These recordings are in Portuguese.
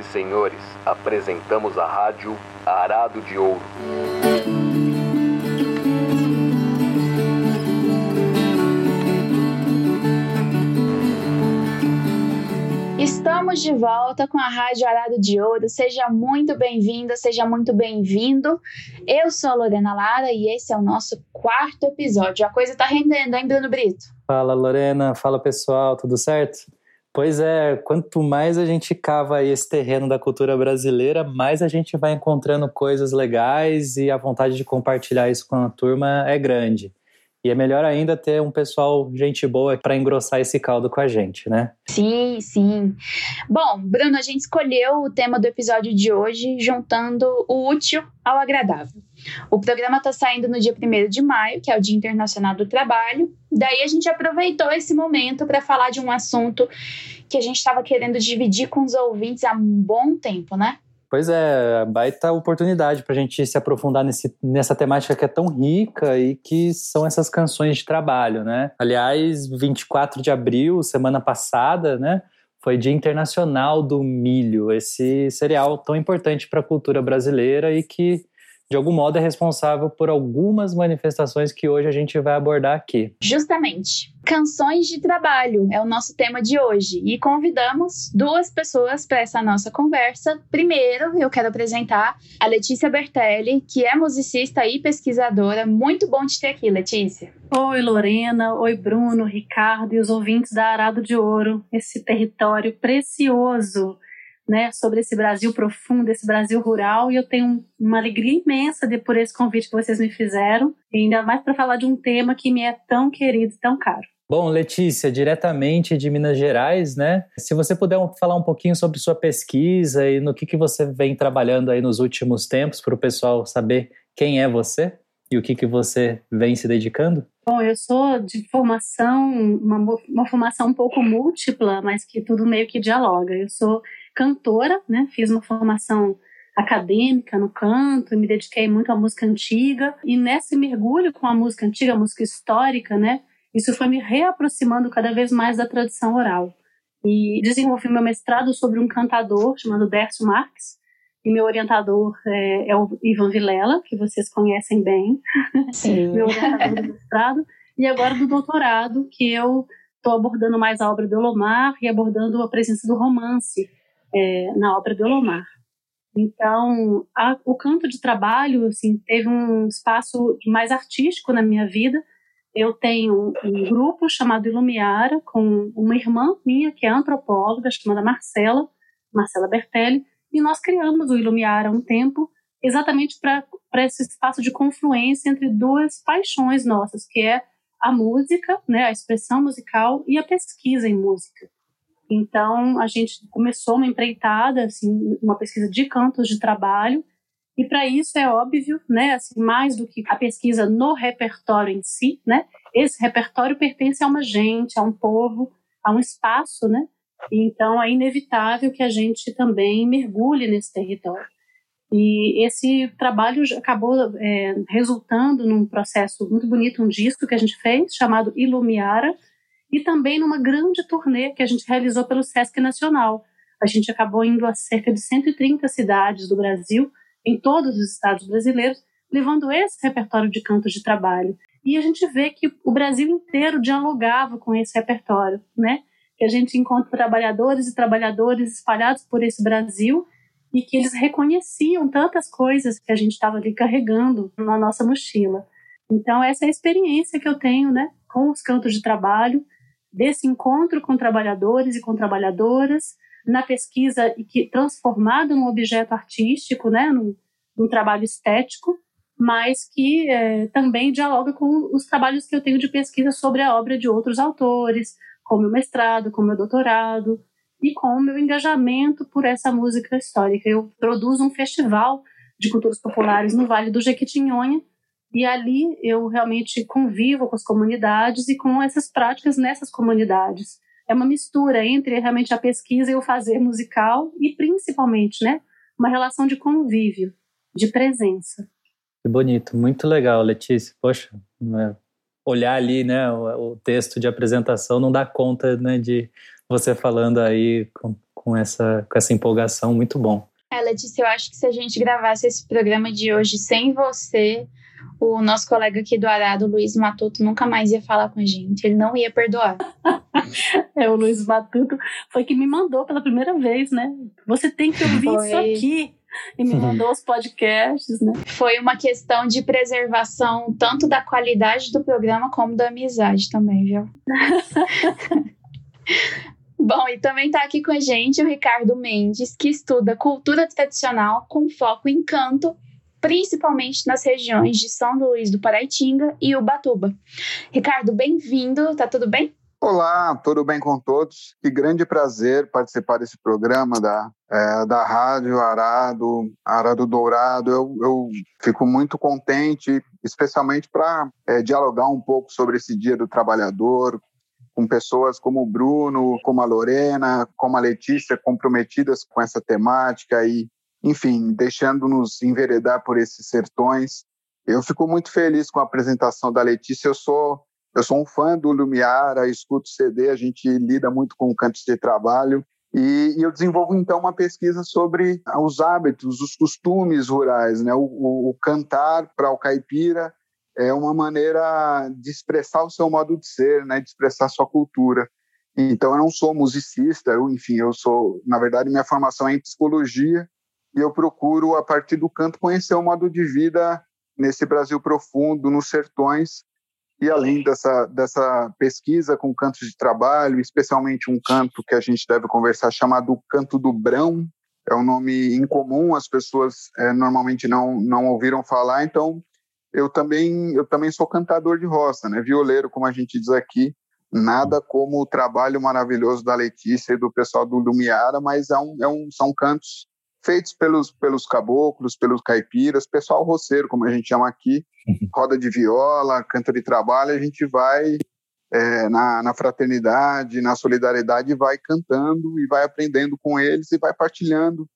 e senhores, apresentamos a rádio Arado de Ouro. Estamos de volta com a Rádio Arado de Ouro. Seja muito bem-vinda, seja muito bem-vindo. Eu sou a Lorena Lara e esse é o nosso quarto episódio. A coisa tá rendendo, hein, Bruno Brito? Fala, Lorena. Fala, pessoal. Tudo certo? Pois é, quanto mais a gente cava esse terreno da cultura brasileira, mais a gente vai encontrando coisas legais e a vontade de compartilhar isso com a turma é grande. E é melhor ainda ter um pessoal, gente boa, para engrossar esse caldo com a gente, né? Sim, sim. Bom, Bruno, a gente escolheu o tema do episódio de hoje juntando o útil ao agradável. O programa está saindo no dia 1 de maio, que é o Dia Internacional do Trabalho. Daí a gente aproveitou esse momento para falar de um assunto que a gente estava querendo dividir com os ouvintes há um bom tempo, né? Pois é, baita oportunidade para a gente se aprofundar nesse, nessa temática que é tão rica e que são essas canções de trabalho, né? Aliás, 24 de abril, semana passada, né? Foi Dia Internacional do Milho, esse cereal tão importante para a cultura brasileira e que de algum modo é responsável por algumas manifestações que hoje a gente vai abordar aqui. Justamente. Canções de trabalho é o nosso tema de hoje e convidamos duas pessoas para essa nossa conversa. Primeiro, eu quero apresentar a Letícia Bertelli, que é musicista e pesquisadora. Muito bom te ter aqui, Letícia. Oi, Lorena. Oi, Bruno, Ricardo e os ouvintes da Arado de Ouro, esse território precioso né, sobre esse Brasil profundo, esse Brasil rural, e eu tenho uma alegria imensa de, por esse convite que vocês me fizeram, e ainda mais para falar de um tema que me é tão querido e tão caro. Bom, Letícia, diretamente de Minas Gerais, né? Se você puder falar um pouquinho sobre sua pesquisa e no que, que você vem trabalhando aí nos últimos tempos, para o pessoal saber quem é você e o que, que você vem se dedicando? Bom, eu sou de formação, uma, uma formação um pouco múltipla, mas que tudo meio que dialoga. Eu sou cantora, né? Fiz uma formação acadêmica no canto, me dediquei muito à música antiga e nesse mergulho com a música antiga, a música histórica, né? Isso foi me reaproximando cada vez mais da tradição oral. E desenvolvi meu mestrado sobre um cantador chamado Dércio Marques, e meu orientador é, é, o Ivan Vilela, que vocês conhecem bem, Sim. meu orientador do mestrado, e agora do doutorado, que eu estou abordando mais a obra do Elomar e abordando a presença do romance é, na obra do Elomar. Então, a, o canto de trabalho assim, teve um espaço mais artístico na minha vida. Eu tenho um grupo chamado Ilumiara, com uma irmã minha, que é antropóloga, chamada Marcela, Marcela Bertelli, e nós criamos o Ilumiara há um tempo, exatamente para esse espaço de confluência entre duas paixões nossas, que é a música, né, a expressão musical e a pesquisa em música. Então, a gente começou uma empreitada, assim, uma pesquisa de cantos de trabalho, e para isso é óbvio, né, assim, mais do que a pesquisa no repertório em si, né, esse repertório pertence a uma gente, a um povo, a um espaço, né, então é inevitável que a gente também mergulhe nesse território. E esse trabalho acabou é, resultando num processo muito bonito, um disco que a gente fez, chamado Ilumiara, e também numa grande turnê que a gente realizou pelo Sesc Nacional. A gente acabou indo a cerca de 130 cidades do Brasil, em todos os estados brasileiros, levando esse repertório de cantos de trabalho. E a gente vê que o Brasil inteiro dialogava com esse repertório, né? Que a gente encontra trabalhadores e trabalhadores espalhados por esse Brasil e que eles reconheciam tantas coisas que a gente estava ali carregando na nossa mochila. Então essa é a experiência que eu tenho, né, com os cantos de trabalho desse encontro com trabalhadores e com trabalhadoras, na pesquisa e que transformado num objeto artístico, né, num, num trabalho estético, mas que é, também dialoga com os trabalhos que eu tenho de pesquisa sobre a obra de outros autores, com meu mestrado, com meu doutorado e com o meu engajamento por essa música histórica. Eu produzo um festival de culturas populares no Vale do Jequitinhonha, e ali eu realmente convivo com as comunidades e com essas práticas nessas comunidades. É uma mistura entre realmente a pesquisa e o fazer musical e principalmente, né, uma relação de convívio, de presença. Que bonito, muito legal, Letícia. Poxa, é, olhar ali, né, o, texto de apresentação não dá conta, né, de você falando aí com, com essa, com essa empolgação, muito bom. É, Letícia, eu acho que se a gente gravasse esse programa de hoje sem você, o nosso colega aqui do Arado, Luiz Matuto, nunca mais ia falar com a gente. Ele não ia perdoar. é, o Luiz Matuto foi que me mandou pela primeira vez, né? Você tem que ouvir foi. isso aqui. E me mandou os podcasts, né? Foi uma questão de preservação tanto da qualidade do programa como da amizade também, viu? Bom, e também está aqui com a gente o Ricardo Mendes, que estuda cultura tradicional com foco em canto principalmente nas regiões de São Luís do Paraitinga e Ubatuba. Ricardo, bem-vindo, tá tudo bem? Olá, tudo bem com todos? Que grande prazer participar desse programa da, é, da Rádio Arado, Arado Dourado. Eu, eu fico muito contente, especialmente para é, dialogar um pouco sobre esse Dia do Trabalhador, com pessoas como o Bruno, como a Lorena, como a Letícia, comprometidas com essa temática e enfim, deixando-nos enveredar por esses sertões. Eu fico muito feliz com a apresentação da Letícia. Eu sou eu sou um fã do Lumiara, escuto CD, a gente lida muito com cantos de trabalho e, e eu desenvolvo então uma pesquisa sobre os hábitos, os costumes rurais, né? O, o, o cantar para o caipira é uma maneira de expressar o seu modo de ser, né? De expressar sua cultura. Então eu não sou musicista, eu, enfim, eu sou, na verdade, minha formação é em psicologia e eu procuro, a partir do canto, conhecer o modo de vida nesse Brasil profundo, nos sertões, e além dessa, dessa pesquisa com cantos de trabalho, especialmente um canto que a gente deve conversar chamado Canto do Brão, é um nome incomum, as pessoas é, normalmente não, não ouviram falar, então eu também, eu também sou cantador de roça, né? violeiro, como a gente diz aqui, nada como o trabalho maravilhoso da Letícia e do pessoal do Lumiara, mas é um, é um, são cantos feitos pelos, pelos caboclos, pelos caipiras, pessoal roceiro, como a gente chama aqui, uhum. roda de viola, canta de trabalho, a gente vai é, na, na fraternidade, na solidariedade, vai cantando e vai aprendendo com eles e vai partilhando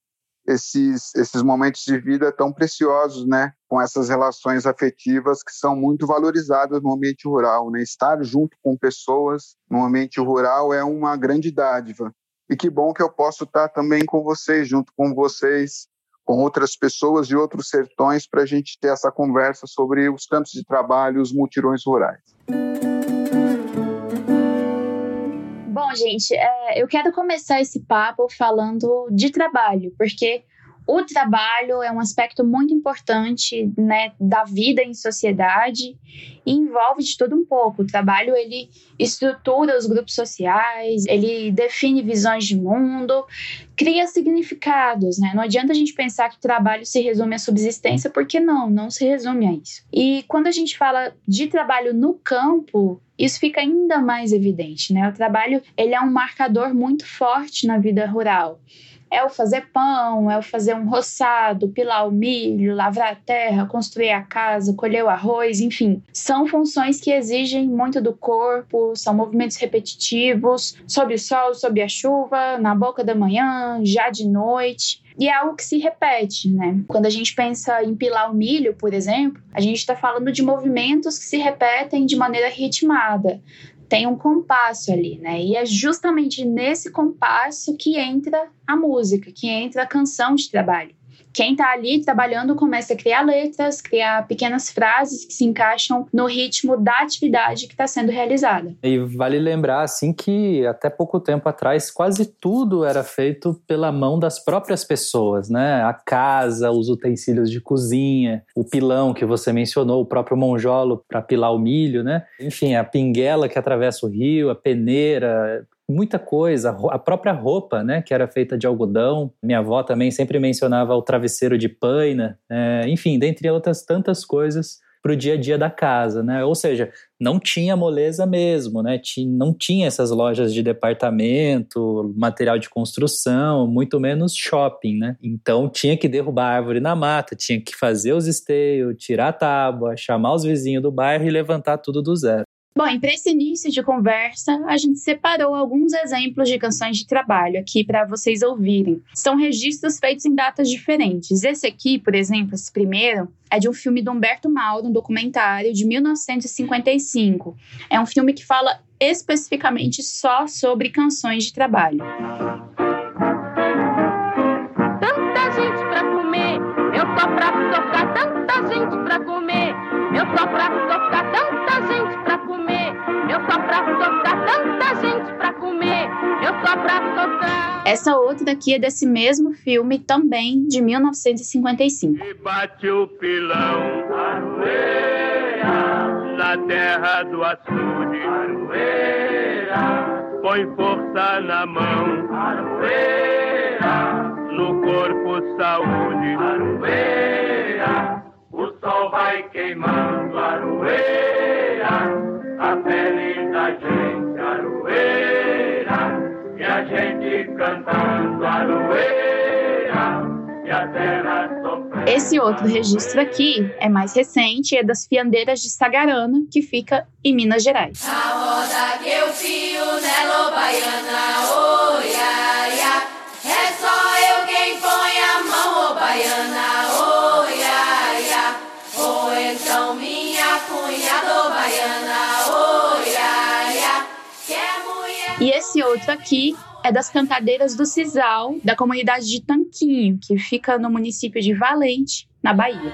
esses, esses momentos de vida tão preciosos, né? Com essas relações afetivas que são muito valorizadas no ambiente rural, né? Estar junto com pessoas no ambiente rural é uma grande dádiva. E que bom que eu posso estar também com vocês, junto com vocês, com outras pessoas de outros sertões, para a gente ter essa conversa sobre os campos de trabalho, os mutirões rurais. Bom, gente, é, eu quero começar esse papo falando de trabalho, porque o trabalho é um aspecto muito importante né, da vida em sociedade e envolve de tudo um pouco. O trabalho ele estrutura os grupos sociais, ele define visões de mundo, cria significados. Né? Não adianta a gente pensar que o trabalho se resume à subsistência, porque não, não se resume a isso. E quando a gente fala de trabalho no campo, isso fica ainda mais evidente. Né? O trabalho ele é um marcador muito forte na vida rural é o fazer pão, é o fazer um roçado, pilar o milho, lavrar a terra, construir a casa, colher o arroz, enfim. São funções que exigem muito do corpo, são movimentos repetitivos, sob o sol, sob a chuva, na boca da manhã, já de noite. E é algo que se repete, né? Quando a gente pensa em pilar o milho, por exemplo, a gente está falando de movimentos que se repetem de maneira ritmada tem um compasso ali, né? E é justamente nesse compasso que entra a música, que entra a canção de trabalho quem está ali trabalhando começa a criar letras, criar pequenas frases que se encaixam no ritmo da atividade que está sendo realizada. E vale lembrar, assim, que até pouco tempo atrás quase tudo era feito pela mão das próprias pessoas, né? A casa, os utensílios de cozinha, o pilão que você mencionou, o próprio monjolo para pilar o milho, né? Enfim, a pinguela que atravessa o rio, a peneira, muita coisa, a própria roupa, né, que era feita de algodão. Minha avó também sempre mencionava o travesseiro de paina, é, enfim, dentre outras tantas coisas para o dia a dia da casa, né? Ou seja, não tinha moleza mesmo, né? Não tinha essas lojas de departamento, material de construção, muito menos shopping, né? Então tinha que derrubar a árvore na mata, tinha que fazer os esteios, tirar a tábua, chamar os vizinhos do bairro e levantar tudo do zero. Bom, e para esse início de conversa, a gente separou alguns exemplos de canções de trabalho aqui para vocês ouvirem. São registros feitos em datas diferentes. Esse aqui, por exemplo, esse primeiro, é de um filme do Humberto Mauro, um documentário de 1955. É um filme que fala especificamente só sobre canções de trabalho. Tanta gente para comer, eu tô para tocar, tanta gente para comer, eu tô para tocar, tanta gente Pra tocar tanta gente pra comer. Eu só pra tocar. Essa outra daqui é desse mesmo filme, também de 1955. E bate o pilão, aroeira, na terra do açude, aroeira, põe força na mão, aroeira, no corpo saúde, aroeira, o sol vai queimando, aroeira, a pele da gente, aroeira, e a gente cantando, aroeira, e a terra sofrendo. Esse outro registro aqui é mais recente, é das fiandeiras de Sagarana, que fica em Minas Gerais. A roda que eu fio nela, baiana, esse outro aqui é das cantadeiras do Cisal, da comunidade de Tanquinho, que fica no município de Valente, na Bahia.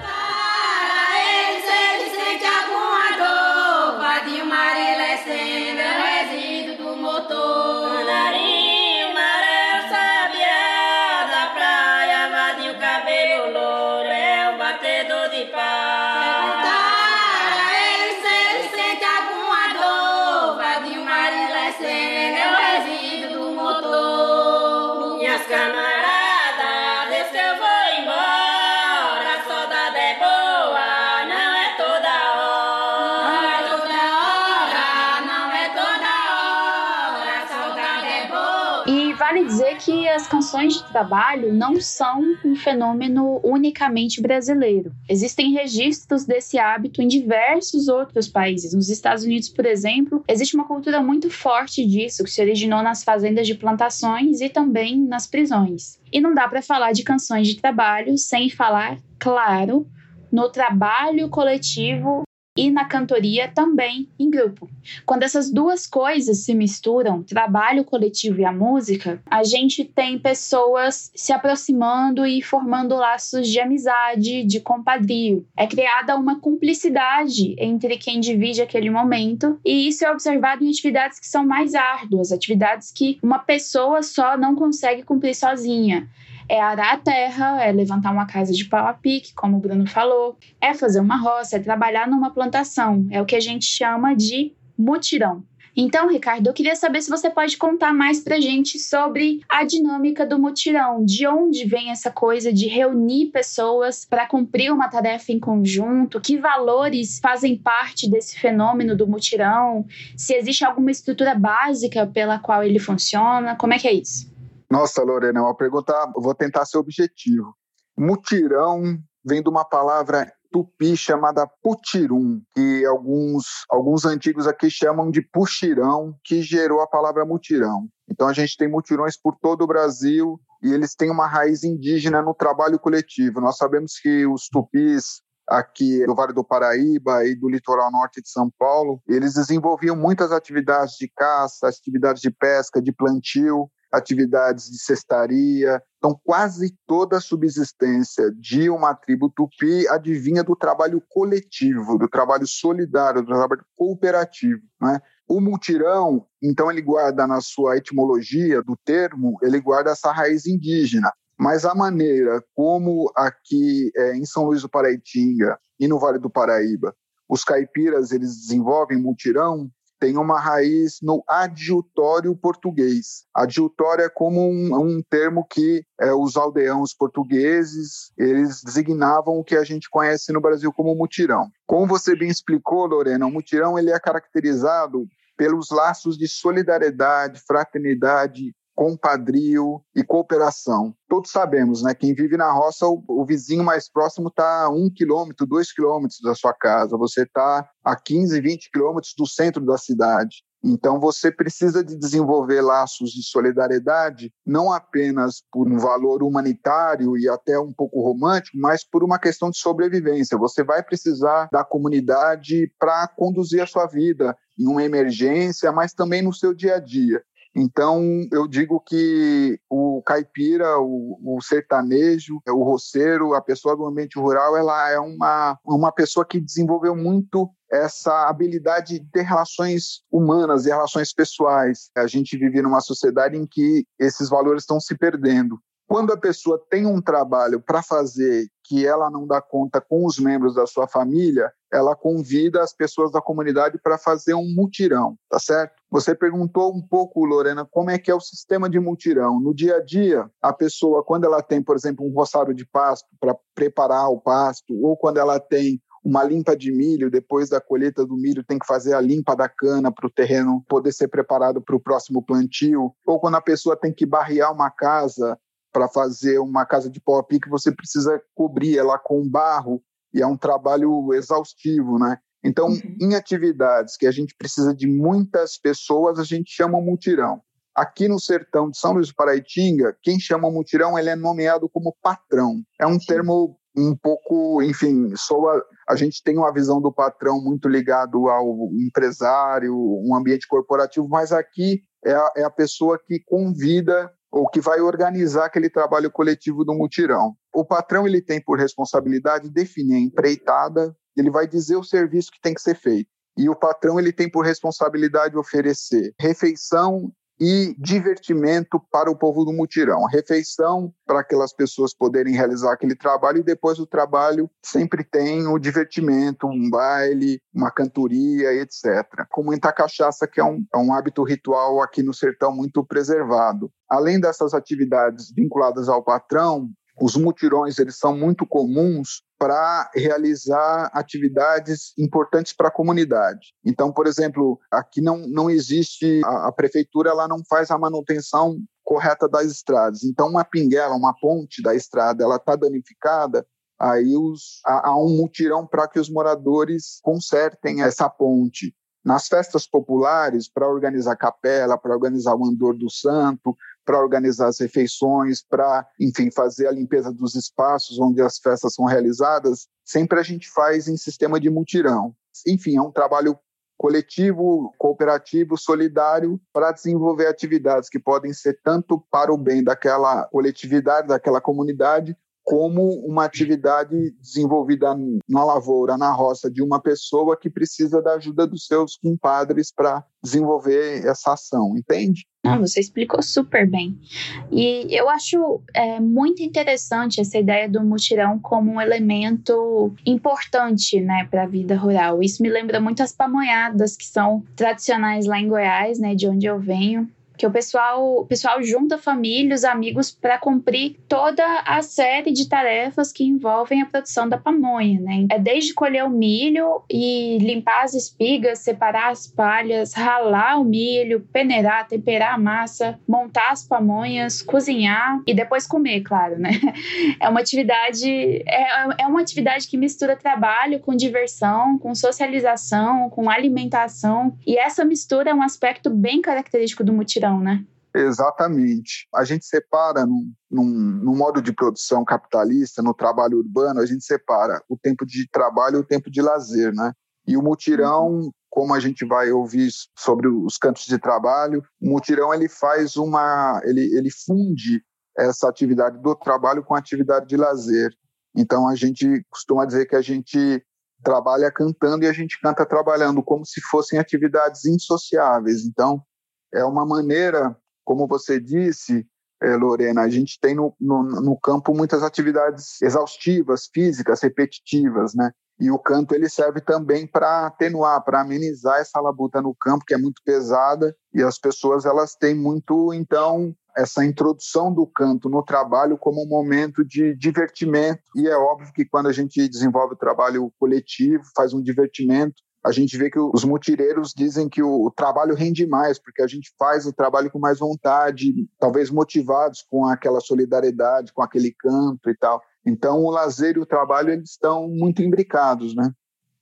Canções de trabalho não são um fenômeno unicamente brasileiro. Existem registros desse hábito em diversos outros países. Nos Estados Unidos, por exemplo, existe uma cultura muito forte disso, que se originou nas fazendas de plantações e também nas prisões. E não dá para falar de canções de trabalho sem falar, claro, no trabalho coletivo e na cantoria também em grupo. Quando essas duas coisas se misturam, trabalho coletivo e a música, a gente tem pessoas se aproximando e formando laços de amizade, de compadrio. É criada uma cumplicidade entre quem divide aquele momento, e isso é observado em atividades que são mais árduas, atividades que uma pessoa só não consegue cumprir sozinha é arar a terra, é levantar uma casa de pau a pique, como o Bruno falou, é fazer uma roça, é trabalhar numa plantação, é o que a gente chama de mutirão. Então, Ricardo, eu queria saber se você pode contar mais pra gente sobre a dinâmica do mutirão, de onde vem essa coisa de reunir pessoas para cumprir uma tarefa em conjunto, que valores fazem parte desse fenômeno do mutirão, se existe alguma estrutura básica pela qual ele funciona, como é que é isso? Nossa, Lorena, é uma pergunta, vou tentar ser objetivo. Mutirão vem de uma palavra tupi chamada putirum, que alguns, alguns antigos aqui chamam de puxirão, que gerou a palavra mutirão. Então a gente tem mutirões por todo o Brasil e eles têm uma raiz indígena no trabalho coletivo. Nós sabemos que os tupis aqui do Vale do Paraíba e do litoral norte de São Paulo, eles desenvolviam muitas atividades de caça, atividades de pesca, de plantio, atividades de cestaria. Então, quase toda a subsistência de uma tribo tupi advinha do trabalho coletivo, do trabalho solidário, do trabalho cooperativo. Né? O mutirão, então, ele guarda na sua etimologia do termo, ele guarda essa raiz indígena. Mas a maneira como aqui é, em São Luís do Paraitinga e no Vale do Paraíba, os caipiras eles desenvolvem mutirão, tem uma raiz no adjutório português. Adjutório é como um, um termo que é, os aldeãos portugueses eles designavam o que a gente conhece no Brasil como mutirão. Como você bem explicou, Lorena, o mutirão ele é caracterizado pelos laços de solidariedade, fraternidade, compadrio e cooperação. Todos sabemos, né? Quem vive na roça, o, o vizinho mais próximo está a um quilômetro, dois quilômetros da sua casa. Você está a 15, 20 quilômetros do centro da cidade. Então você precisa de desenvolver laços de solidariedade, não apenas por um valor humanitário e até um pouco romântico, mas por uma questão de sobrevivência. Você vai precisar da comunidade para conduzir a sua vida em uma emergência, mas também no seu dia a dia. Então, eu digo que o caipira, o, o, sertanejo, o roceiro, a pessoa do ambiente rural, ela é uma, uma pessoa que desenvolveu muito essa habilidade de ter relações humanas e relações pessoais. A gente vive numa sociedade em que esses valores estão se perdendo. Quando a pessoa tem um trabalho para fazer que ela não dá conta com os membros da sua família, ela convida as pessoas da comunidade para fazer um mutirão, tá certo? Você perguntou um pouco, Lorena, como é que é o sistema de mutirão. No dia a dia, a pessoa, quando ela tem, por exemplo, um roçado de pasto para preparar o pasto, ou quando ela tem uma limpa de milho, depois da colheita do milho, tem que fazer a limpa da cana para o terreno poder ser preparado para o próximo plantio, ou quando a pessoa tem que barrear uma casa para fazer uma casa de pau a pique, você precisa cobrir ela com barro e é um trabalho exaustivo, né? Então, uhum. em atividades que a gente precisa de muitas pessoas, a gente chama mutirão. Aqui no sertão de São Luís do Paraitinga, quem chama mutirão, ele é nomeado como patrão. É um Sim. termo um pouco, enfim, soa, a gente tem uma visão do patrão muito ligado ao empresário, um ambiente corporativo, mas aqui é a, é a pessoa que convida ou que vai organizar aquele trabalho coletivo do mutirão. O patrão ele tem por responsabilidade definir a empreitada, ele vai dizer o serviço que tem que ser feito. E o patrão ele tem por responsabilidade oferecer refeição e divertimento para o povo do mutirão. Refeição para aquelas pessoas poderem realizar aquele trabalho e depois o trabalho sempre tem o divertimento, um baile, uma cantoria, etc. Com muita cachaça, que é um, é um hábito ritual aqui no sertão muito preservado. Além dessas atividades vinculadas ao patrão, os mutirões eles são muito comuns para realizar atividades importantes para a comunidade. Então, por exemplo, aqui não, não existe a, a prefeitura ela não faz a manutenção correta das estradas. Então, uma pinguela, uma ponte da estrada, ela está danificada, aí os, há, há um mutirão para que os moradores consertem essa ponte. Nas festas populares, para organizar capela, para organizar o andor do santo, para organizar as refeições, para, enfim, fazer a limpeza dos espaços onde as festas são realizadas, sempre a gente faz em sistema de mutirão. Enfim, é um trabalho coletivo, cooperativo, solidário para desenvolver atividades que podem ser tanto para o bem daquela coletividade, daquela comunidade, como uma atividade desenvolvida na lavoura, na roça, de uma pessoa que precisa da ajuda dos seus compadres para desenvolver essa ação, entende? Não, você explicou super bem. E eu acho é, muito interessante essa ideia do mutirão como um elemento importante né, para a vida rural. Isso me lembra muito as pamonhadas que são tradicionais lá em Goiás, né, de onde eu venho que o pessoal, o pessoal junta família, os amigos para cumprir toda a série de tarefas que envolvem a produção da pamonha, né? É desde colher o milho e limpar as espigas, separar as palhas, ralar o milho, peneirar, temperar a massa, montar as pamonhas, cozinhar e depois comer, claro, né? É uma atividade é, é uma atividade que mistura trabalho com diversão, com socialização, com alimentação e essa mistura é um aspecto bem característico do mutirão né? Exatamente. A gente separa num, num, num, modo de produção capitalista, no trabalho urbano, a gente separa o tempo de trabalho e o tempo de lazer, né? E o mutirão, uhum. como a gente vai ouvir sobre os cantos de trabalho, o mutirão ele faz uma, ele, ele funde essa atividade do trabalho com a atividade de lazer. Então a gente costuma dizer que a gente trabalha cantando e a gente canta trabalhando, como se fossem atividades insociáveis. Então é uma maneira, como você disse, é, Lorena, a gente tem no, no, no, campo muitas atividades exaustivas, físicas, repetitivas, né? E o canto ele serve também para atenuar, para amenizar essa labuta no campo que é muito pesada e as pessoas elas têm muito então essa introdução do canto no trabalho como um momento de divertimento e é óbvio que quando a gente desenvolve o trabalho coletivo, faz um divertimento, a gente vê que os mutireiros dizem que o, trabalho rende mais, porque a gente faz o trabalho com mais vontade, talvez motivados com aquela solidariedade, com aquele canto e tal. Então, o lazer e o trabalho eles estão muito imbricados, né?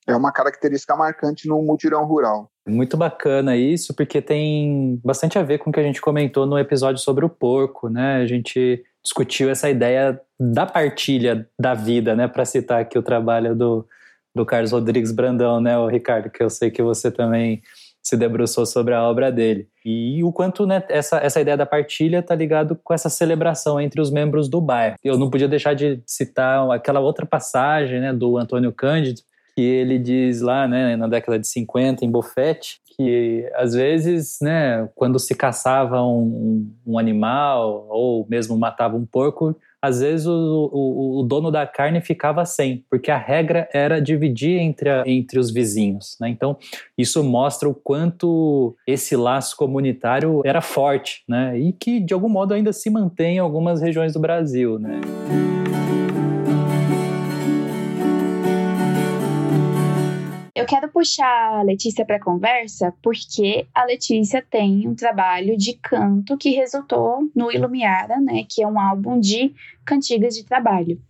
É uma característica marcante no mutirão rural. Muito bacana isso, porque tem bastante a ver com o que a gente comentou no episódio sobre o porco, né? A gente discutiu essa ideia da partilha da vida, né? Para citar aqui o trabalho do, do Carlos Rodrigues Brandão, né, o Ricardo, que eu sei que você também se debruçou sobre a obra dele. E o quanto né, essa, essa ideia da partilha está ligado com essa celebração entre os membros do bairro. Eu não podia deixar de citar aquela outra passagem né, do Antônio Cândido, que ele diz lá né, na década de 50, em Bofete, que às vezes, né, quando se caçava um, um animal ou mesmo matava um porco, às vezes o, o, o, dono da carne ficava sem, porque a regra era dividir entre, a, entre os vizinhos. Né? Então, isso mostra o quanto esse laço comunitário era forte né? e que, de algum modo, ainda se mantém em algumas regiões do Brasil. Né? Eu quero puxar a Letícia para conversa porque a Letícia tem um trabalho de canto que resultou no Ilumiara, né, que é um álbum de cantigas de trabalho.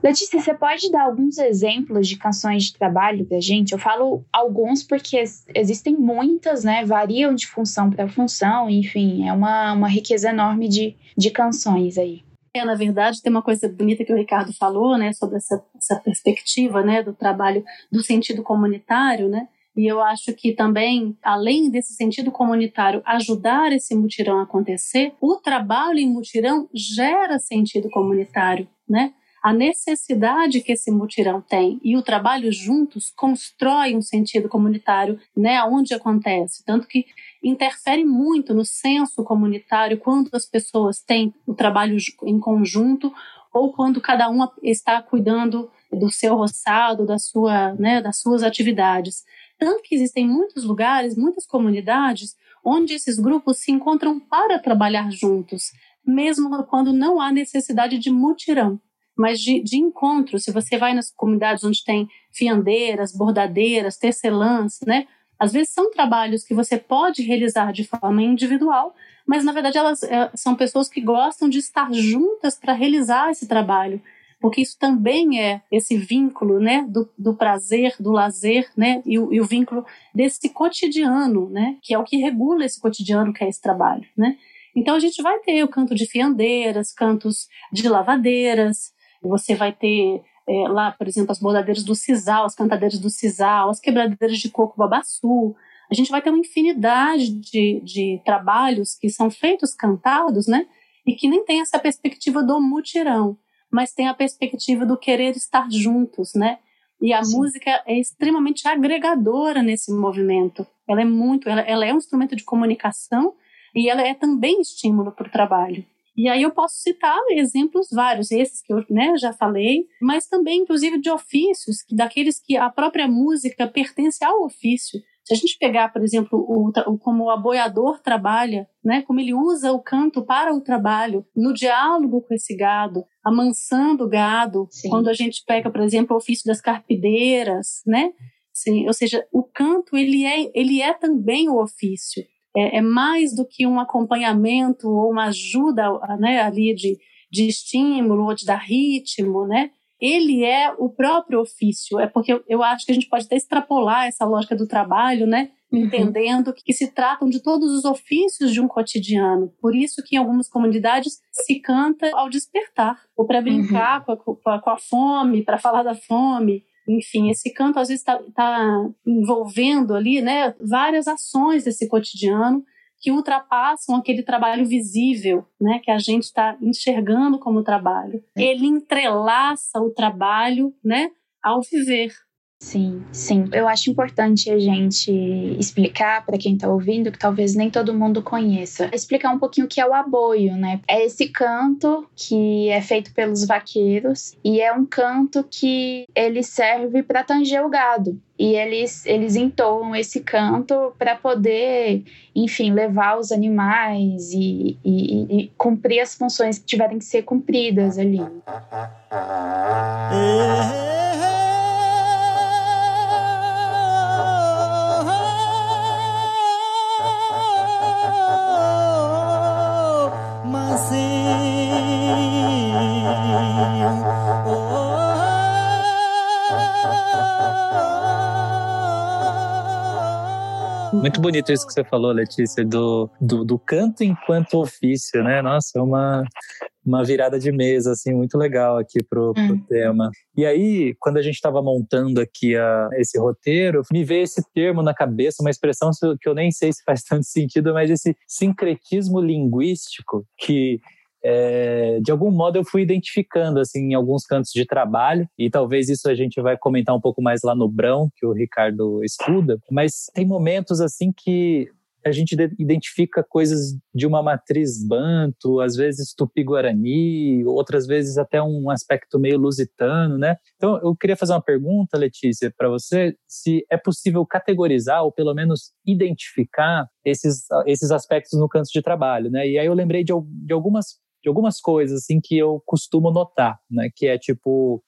Letícia, você pode dar alguns exemplos de canções de trabalho para gente? Eu falo alguns porque existem muitas, né? Variam de função para função, enfim, é uma, uma riqueza enorme de, de canções aí. É, na verdade, tem uma coisa bonita que o Ricardo falou, né, sobre essa, essa perspectiva, né, do trabalho do sentido comunitário, né, e eu acho que também, além desse sentido comunitário ajudar esse mutirão a acontecer, o trabalho em mutirão gera sentido comunitário, né? A necessidade que esse mutirão tem e o trabalho juntos constrói um sentido comunitário, né, onde acontece, tanto que interfere muito no senso comunitário quando as pessoas têm o trabalho em conjunto ou quando cada uma está cuidando do seu roçado, da sua, né, das suas atividades. Tanto que existem muitos lugares, muitas comunidades, onde esses grupos se encontram para trabalhar juntos, mesmo quando não há necessidade de mutirão, mas de, de encontro. Se você vai nas comunidades onde tem fiandeiras, bordadeiras, tecelãs, né? Às vezes são trabalhos que você pode realizar de forma individual, mas na verdade elas é, são pessoas que gostam de estar juntas para realizar esse trabalho, porque isso também é esse vínculo, né, do, do prazer, do lazer, né, e o, e o, vínculo desse cotidiano, né, que é o que regula esse cotidiano que é esse trabalho, né. Então a gente vai ter o canto de fiandeiras, cantos de lavadeiras, você vai ter é, lá, por exemplo, as bordadeiras do sisal, as cantadeiras do sisal, as quebradeiras de coco babaçu. A gente vai ter uma infinidade de, de trabalhos que são feitos cantados, né? E que nem tem essa perspectiva do mutirão, mas tem a perspectiva do querer estar juntos, né? E a Sim. música é extremamente agregadora nesse movimento. Ela é muito, ela, ela é um instrumento de comunicação e ela é também estímulo para o trabalho. E aí eu posso citar exemplos vários, esses que eu né, já falei, mas também, inclusive, de ofícios, daqueles que a própria música pertence ao ofício. Se a gente pegar, por exemplo, o, como o aboiador trabalha, né, como ele usa o canto para o trabalho, no diálogo com esse gado, amansando o gado, Sim. quando a gente pega, por exemplo, o ofício das carpideiras, né? Sim, ou seja, o canto ele é, ele é também o ofício é, é mais do que um acompanhamento ou uma ajuda né, ali de, de estímulo ou de dar ritmo, né? Ele é o próprio ofício. É porque eu, eu acho que a gente pode até extrapolar essa lógica do trabalho, né? Uhum. entendendo que se tratam de todos os ofícios de um cotidiano. Por isso que em algumas comunidades se canta ao despertar, ou para brincar uhum. com, a, com, a, fome, para falar da fome, enfim, esse canto às vezes está tá envolvendo ali, né, várias ações desse cotidiano que ultrapassam aquele trabalho visível, né, que a gente está enxergando como trabalho. É. Ele entrelaça o trabalho, né, ao viver. Sim, sim. Eu acho importante a gente explicar para quem está ouvindo, que talvez nem todo mundo conheça, explicar um pouquinho o que é o aboio, né? É esse canto que é feito pelos vaqueiros e é um canto que ele serve para tanger o gado. E eles, eles entoam esse canto para poder, enfim, levar os animais e, e, e cumprir as funções que tiverem que ser cumpridas ali. Muito bonito isso que você falou, Letícia, do, do, do canto enquanto ofício, né? Nossa, é uma uma virada de mesa, assim, muito legal aqui pro, pro Hum. tema. E aí, quando a gente estava montando aqui a- esse roteiro, me veio esse termo na cabeça, uma expressão que eu nem sei se faz tanto sentido, mas esse sincretismo linguístico que é, de algum modo eu fui identificando assim em alguns cantos de trabalho e talvez isso a gente vai comentar um pouco mais lá no Brão que o Ricardo estuda, mas tem momentos assim que a gente de- identifica coisas de uma matriz banto, às vezes tupi-guarani, outras vezes até um aspecto meio lusitano, né? Então eu queria fazer uma pergunta, Letícia, para você, se é possível categorizar ou pelo menos identificar esses, esses aspectos no canto de trabalho, né? E aí eu lembrei de, de algumas algumas coisas assim que eu costumo notar, né? Que é tipo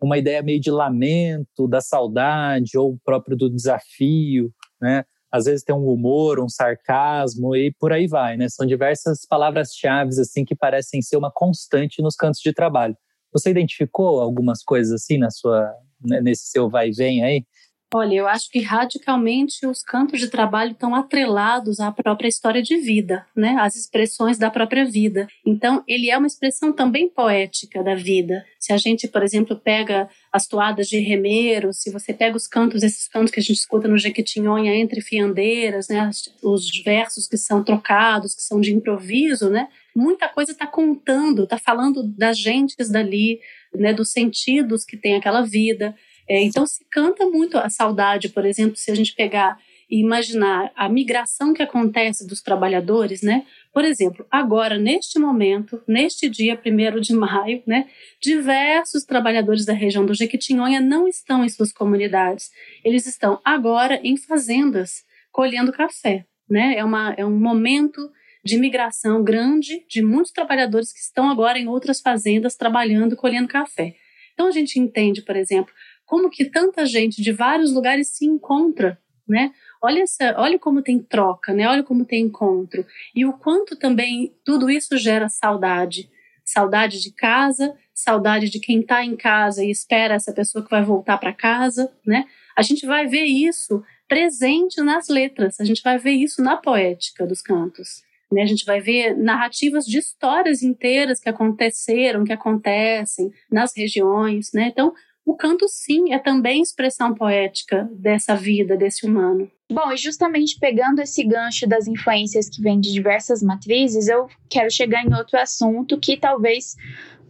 uma ideia meio de lamento, da saudade ou próprio do desafio, né? Às vezes tem um humor, um sarcasmo e por aí vai, né? São diversas palavras-chave assim que parecem ser uma constante nos cantos de trabalho. Você identificou algumas coisas assim na sua né, nesse seu vai e vem aí? Olha, eu acho que radicalmente os cantos de trabalho estão atrelados à própria história de vida, né? Às expressões da própria vida. Então, ele é uma expressão também poética da vida. Se a gente, por exemplo, pega as toadas de remeiro, se você pega os cantos, esses cantos que a gente escuta no Jequitinhonha entre fiandeiras, né? Os versos que são trocados, que são de improviso, né? Muita coisa está contando, está falando das gentes dali, né? Dos sentidos que tem aquela vida. É, então se canta muito a saudade, por exemplo, se a gente pegar e imaginar a migração que acontece dos trabalhadores, né? Por exemplo, agora, neste momento, neste dia 1 de maio, né? Diversos trabalhadores da região do Jequitinhonha não estão em suas comunidades. Eles estão agora em fazendas, colhendo café, né? É, uma, é um momento de migração grande de muitos trabalhadores que estão agora em outras fazendas trabalhando, colhendo café. Então a gente entende, por exemplo, como que tanta gente de vários lugares se encontra, né? Olha, essa, olha como tem troca, né? Olha como tem encontro. E o quanto também tudo isso gera saudade. Saudade de casa, saudade de quem está em casa e espera essa pessoa que vai voltar para casa, né? A gente vai ver isso presente nas letras, a gente vai ver isso na poética dos cantos. Né? A gente vai ver narrativas de histórias inteiras que aconteceram, que acontecem nas regiões, né? Então, o canto, sim, é também expressão poética dessa vida, desse humano. Bom, e justamente pegando esse gancho das influências que vêm de diversas matrizes, eu quero chegar em outro assunto que talvez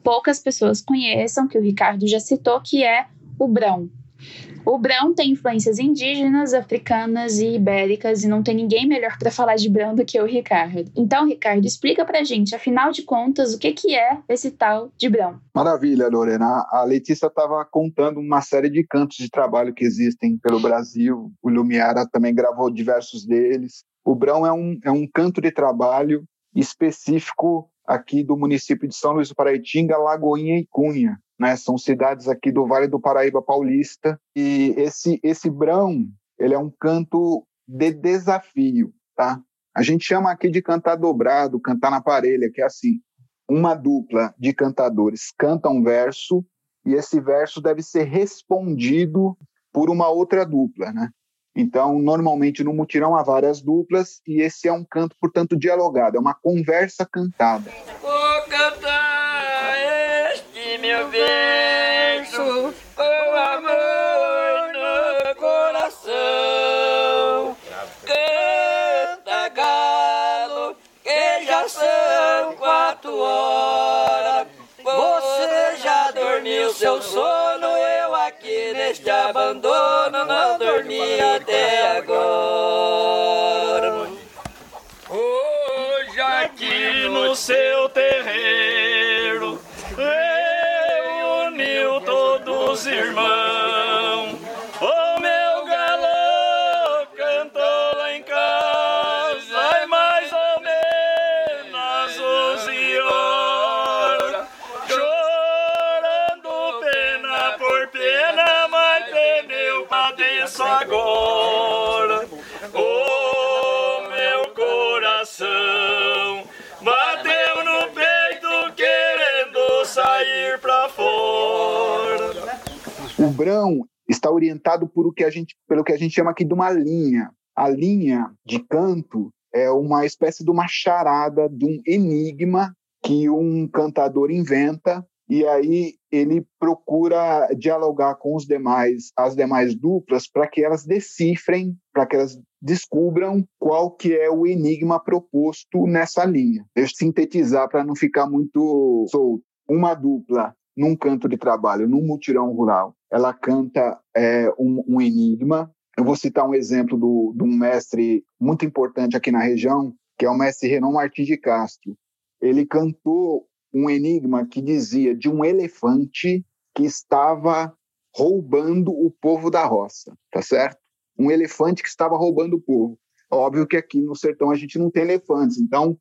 poucas pessoas conheçam, que o Ricardo já citou, que é o Brão. O Brão tem influências indígenas, africanas e ibéricas, e não tem ninguém melhor para falar de Brão do que o Ricardo. Então, Ricardo, explica pra gente, afinal de contas, o que, que é esse tal de Brão? Maravilha, Lorena. A Letícia estava contando uma série de cantos de trabalho que existem pelo Brasil. O Lumiara também gravou diversos deles. O Brão é um, é um canto de trabalho específico aqui do município de São Luís do Paraitinga, Lagoinha e Cunha. Né? São cidades aqui do Vale do Paraíba Paulista. E esse, esse Brão, ele é um canto de desafio, tá? A gente chama aqui de cantar dobrado, cantar na parelha, que é assim uma dupla de cantadores canta um verso e esse verso deve ser respondido por uma outra dupla, né? Então, normalmente no mutirão há várias duplas e esse é um canto, portanto, dialogado, é uma conversa cantada. Cantar verso com amor no coração. Canta, galo, que já são quatro horas. Você já dormiu seu sono, eu aqui neste abandono não dormi até agora. Hoje aqui no seu terreiro todos O Brão está orientado por o que a gente, pelo que a gente chama aqui de uma linha. A linha de canto é uma espécie de uma charada, de um enigma que um cantador inventa e aí ele procura dialogar com os demais, as demais duplas, para que elas decifrem, para que elas descubram qual que é o enigma proposto nessa linha. Deixa eu sintetizar para não ficar muito solto. Uma dupla num canto de trabalho, num mutirão rural, ela canta é, um, um, enigma. Eu vou citar um exemplo do, de um mestre muito importante aqui na região, que é o mestre Renan Martins de Castro. Ele cantou um enigma que dizia de um elefante que estava roubando o povo da roça, tá certo? Um elefante que estava roubando o povo. Óbvio que aqui no sertão a gente não tem elefantes, então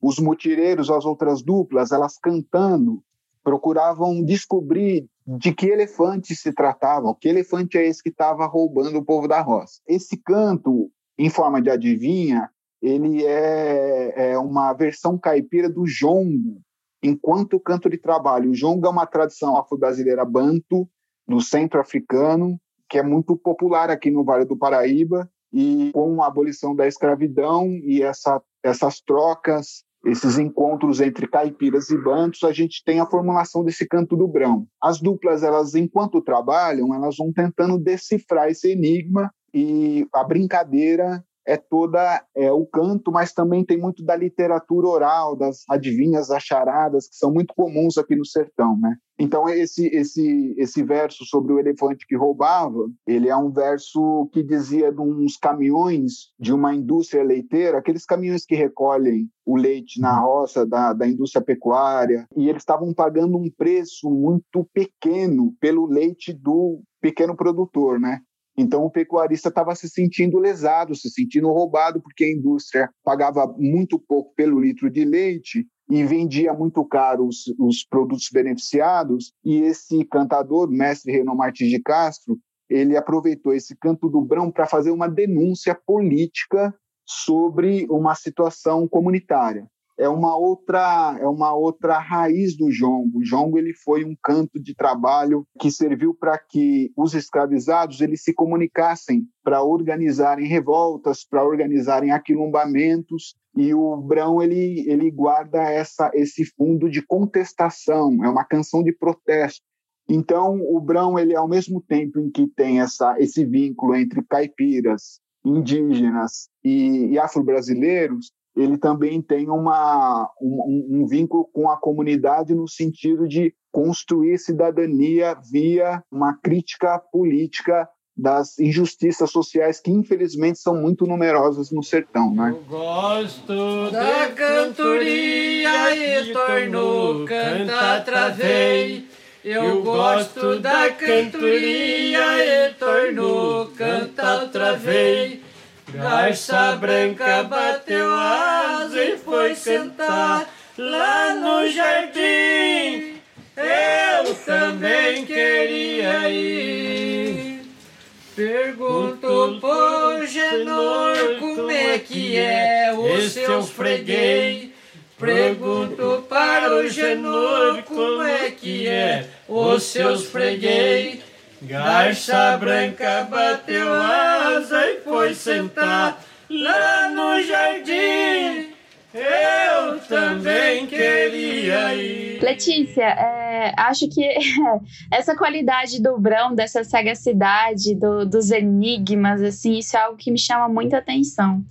os mutireiros, as outras duplas, elas cantando, procuravam descobrir de que elefante se tratava, que elefante é esse que estava roubando o povo da roça. Esse canto, em forma de adivinha, ele é, é uma versão caipira do jongo, enquanto canto de trabalho. O jongo é uma tradição afro-brasileira banto, do centro-africano, que é muito popular aqui no Vale do Paraíba, e com a abolição da escravidão e essa, essas trocas, esses encontros entre caipiras e bantos, a gente tem a formulação desse canto do brão. As duplas, elas enquanto trabalham, elas vão tentando decifrar esse enigma e a brincadeira é toda é, o canto, mas também tem muito da literatura oral, das adivinhas, das charadas, que são muito comuns aqui no sertão, né? Então esse esse esse verso sobre o elefante que roubava, ele é um verso que dizia de uns caminhões de uma indústria leiteira, aqueles caminhões que recolhem o leite na roça da, da indústria pecuária, e eles estavam pagando um preço muito pequeno pelo leite do pequeno produtor, né? Então o pecuarista estava se sentindo lesado, se sentindo roubado, porque a indústria pagava muito pouco pelo litro de leite e vendia muito caro os, os produtos beneficiados. E esse cantador, mestre Renan Martins de Castro, ele aproveitou esse canto do Brão para fazer uma denúncia política sobre uma situação comunitária é uma outra é uma outra raiz do jongo. O jongo ele foi um canto de trabalho que serviu para que os escravizados eles se comunicassem para organizarem revoltas, para organizarem aquilombamentos e o Brão ele ele guarda essa esse fundo de contestação, é uma canção de protesto. Então o Brão ele ao mesmo tempo em que tem essa esse vínculo entre caipiras, indígenas e, e afro-brasileiros, ele também tem uma, um, um, vínculo com a comunidade no sentido de construir cidadania via uma crítica política das injustiças sociais que infelizmente são muito numerosas no sertão, né? Eu gosto da cantoria e torno canta travei. Eu gosto da cantoria e torno canta travei. Garça branca bateu asa e foi sentar lá no jardim. Eu também queria ir. Pergunto pro Genor como é que é o seu freguês. Pergunto para o Genor como é que é os seus freguês. Garça branca bateu asa e foi sentar lá no jardim. Eu também queria ir. Letícia, é, acho que essa qualidade do Brão, dessa sagacidade, do, dos enigmas, assim, isso é algo que me chama muita atenção.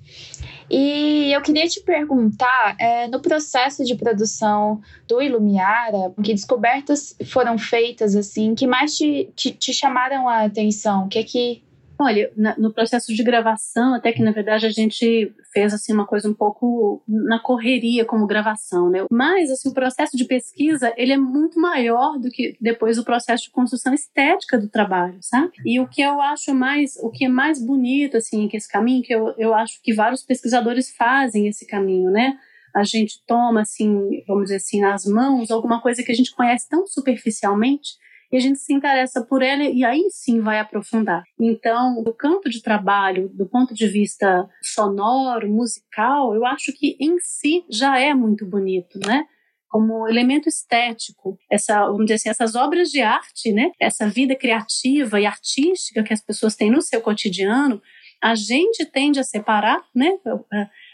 E eu queria te perguntar, é, no processo de produção do Ilumiara, que descobertas foram feitas, assim, que mais te, te, te chamaram a atenção? O que é que Olha, no processo de gravação, até que na verdade a gente fez assim uma coisa um pouco na correria como gravação, né? Mas assim o processo de pesquisa ele é muito maior do que depois o processo de construção estética do trabalho, sabe? E o que eu acho mais, o que é mais bonito assim que esse caminho que eu, eu acho que vários pesquisadores fazem esse caminho, né? A gente toma assim, vamos dizer assim, nas mãos alguma coisa que a gente conhece tão superficialmente e a gente se interessa por ela e aí sim vai aprofundar. Então, do campo de trabalho, do ponto de vista sonoro, musical, eu acho que em si já é muito bonito, né? como elemento estético, essa, vamos dizer assim, essas obras de arte, né? Essa vida criativa e artística que as pessoas têm no seu cotidiano, a gente tende a separar, né?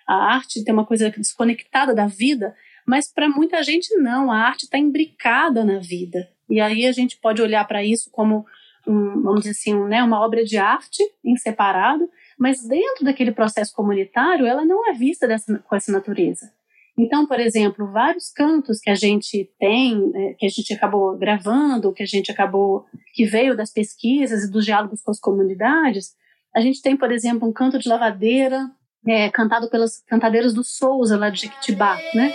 A arte tem uma coisa desconectada da vida, Mas para muita gente não, a arte está imbricada na vida. E aí a gente pode olhar para isso como, um, vamos dizer assim, um, né, uma obra de arte em separado, mas dentro daquele processo comunitário ela não é vista dessa, com essa natureza. Então, por exemplo, vários cantos que a gente tem, né, que a gente acabou gravando, que a gente acabou, que veio das pesquisas e dos diálogos com as comunidades, a gente tem, por exemplo, um canto de lavadeira, é, cantado pelas cantadeiras do Souza, lá de Jequitibá, né?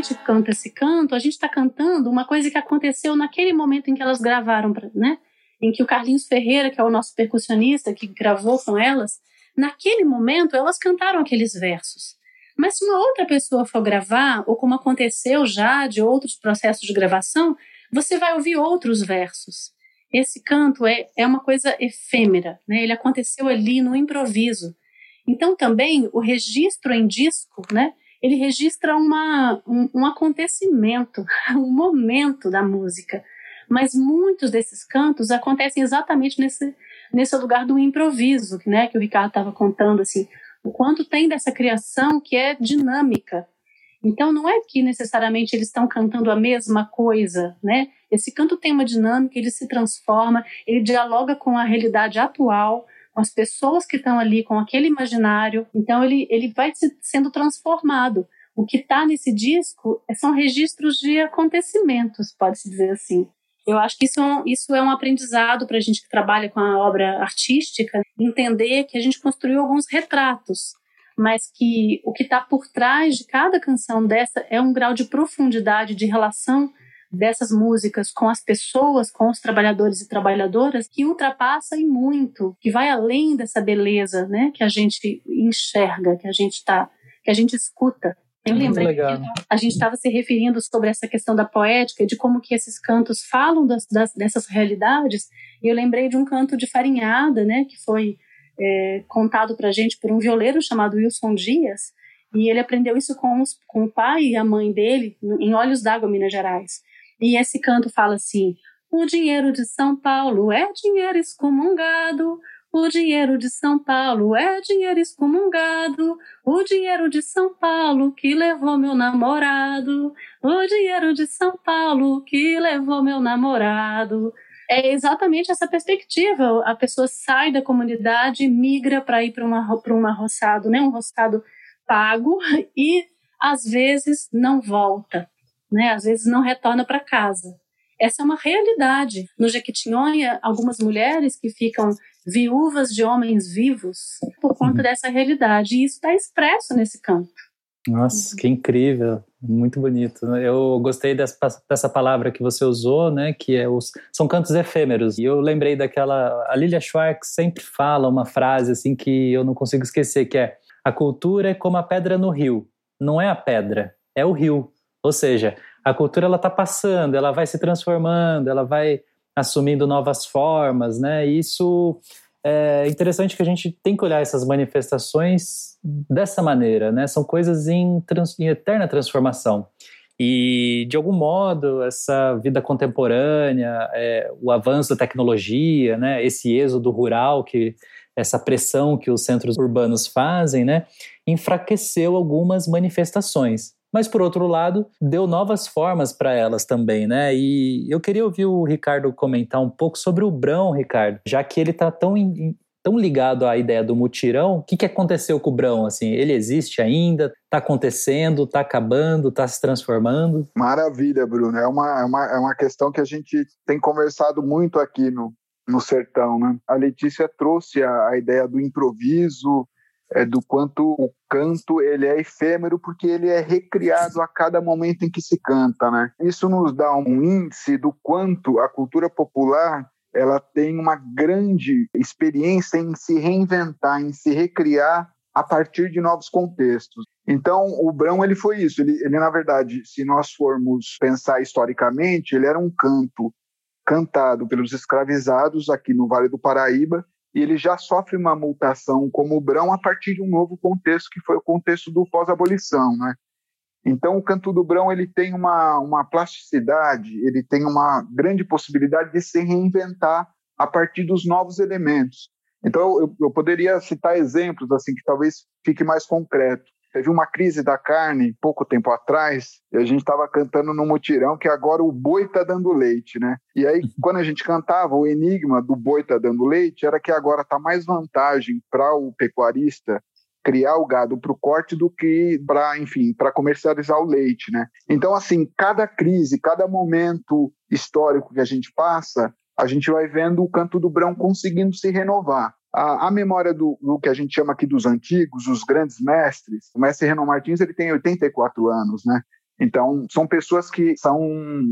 Gente canta esse canto, a gente está cantando uma coisa que aconteceu naquele momento em que elas gravaram, né? Em que o Carlinhos Ferreira, que é o nosso percussionista, que gravou com elas, naquele momento elas cantaram aqueles versos. Mas se uma outra pessoa for gravar, ou como aconteceu já de outros processos de gravação, você vai ouvir outros versos. Esse canto é, é uma coisa efêmera, né? ele aconteceu ali no improviso. Então também o registro em disco, né? Ele registra uma, um, um acontecimento, um momento da música. Mas muitos desses cantos acontecem exatamente nesse, nesse lugar do improviso, né? que o Ricardo estava contando, assim, o quanto tem dessa criação que é dinâmica. Então não é que necessariamente eles estão cantando a mesma coisa, né? Esse canto tem uma dinâmica, ele se transforma, ele dialoga com a realidade atual, com as pessoas que estão ali, com aquele imaginário. Então ele, ele vai se, sendo transformado. O que está nesse disco são registros de acontecimentos, pode-se dizer assim. Eu acho que isso é isso é um aprendizado para a gente que trabalha com a obra artística, entender que a gente construiu alguns retratos, mas que o que está por trás de cada canção dessa é um grau de profundidade de relação dessas músicas com as pessoas, com os trabalhadores e trabalhadoras, que ultrapassa e muito, que vai além dessa beleza, né, que a gente enxerga, que a gente tá, que a gente escuta. Eu lembrei que a gente estava se referindo sobre essa questão da poética, de como que esses cantos falam das, das- dessas realidades, e eu lembrei de um canto de farinhada, né, que foi é, contado para a gente por um violeiro chamado Wilson Dias, e ele aprendeu isso com, os- com o pai e a mãe dele em Olhos d'Água, Minas Gerais. E esse canto fala assim: o dinheiro de São Paulo é dinheiro excomungado. O dinheiro de São Paulo é dinheiro excomungado. O dinheiro de São Paulo que levou meu namorado. O dinheiro de São Paulo que levou meu namorado. É exatamente essa perspectiva. A pessoa sai da comunidade, migra para ir para um roçado, né? um roçado pago, e às vezes não volta, né? às vezes não retorna para casa. Essa é uma realidade. No Jequitinhonha, algumas mulheres que ficam viúvas de homens vivos por conta dessa realidade. E isso está expresso nesse canto. Nossa, que incrível, muito bonito. Eu gostei dessa, dessa palavra que você usou, né? Que é os, são cantos efêmeros. E eu lembrei daquela. A Lilia Schwartz sempre fala uma frase assim que eu não consigo esquecer, que é a cultura é como a pedra no rio. Não é a pedra, é o rio. Ou seja, a cultura ela está passando, ela vai se transformando, ela vai assumindo novas formas, né? E isso é interessante que a gente tem que olhar essas manifestações dessa maneira, né? São coisas em, trans, em eterna transformação. E, de algum modo, essa vida contemporânea, é, o avanço da tecnologia, né? Esse êxodo rural, que essa pressão que os centros urbanos fazem, né? Enfraqueceu algumas manifestações mas por outro lado deu novas formas para elas também, né? E eu queria ouvir o Ricardo comentar um pouco sobre o Brão, Ricardo, já que ele está tão tão ligado à ideia do mutirão. O que, que aconteceu com o Brão? Assim, ele existe ainda? Está acontecendo? Está acabando? Está se transformando? Maravilha, Bruno. É uma, é, uma, é uma questão que a gente tem conversado muito aqui no, no sertão, né? A Letícia trouxe a, a ideia do improviso, é, do quanto o canto ele é efêmero porque ele é recriado a cada momento em que se canta, né? Isso nos dá um índice do quanto a cultura popular ela tem uma grande experiência em se reinventar, em se recriar a partir de novos contextos. Então, o Brão ele foi isso. Ele, ele, na verdade, se nós formos pensar historicamente, ele era um canto cantado pelos escravizados aqui no Vale do Paraíba e ele já sofre uma mutação como o Brão a partir de um novo contexto que foi o contexto do pós-abolição, né? Então, o canto do Brão ele tem uma, uma plasticidade, ele tem uma grande possibilidade de se reinventar a partir dos novos elementos. Então, eu, eu poderia citar exemplos assim que talvez fique mais concreto. Teve uma crise da carne pouco tempo atrás e a gente estava cantando no mutirão que agora o boi está dando leite, né? E aí, quando a gente cantava, o enigma do boi está dando leite era que agora está mais vantagem para o pecuarista criar o gado para o corte do que para, enfim, para comercializar o leite, né? Então, assim, cada crise, cada momento histórico que a gente passa, a gente vai vendo o canto do Brão conseguindo se renovar. A, a memória do, do, que a gente chama aqui dos antigos, os grandes mestres, o mestre Renan Martins ele tem 84 anos, né? Então, são pessoas que são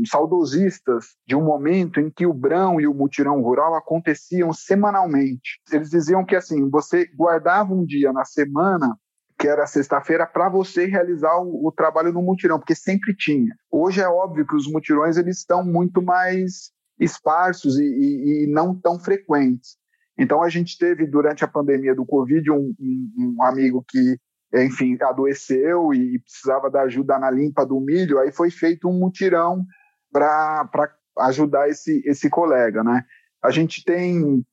saudosistas de um momento em que o Brão e o mutirão rural aconteciam semanalmente. Eles diziam que, assim, você guardava um dia na semana que era sexta-feira, para você realizar o, o, trabalho no mutirão, porque sempre tinha. Hoje é óbvio que os mutirões eles estão muito mais esparsos e, e, e não tão frequentes. Então, a gente teve, durante a pandemia do Covid, um, um, um amigo que enfim, adoeceu e precisava da ajuda na limpa do milho, aí foi feito um mutirão para ajudar esse, esse colega, né? A gente tem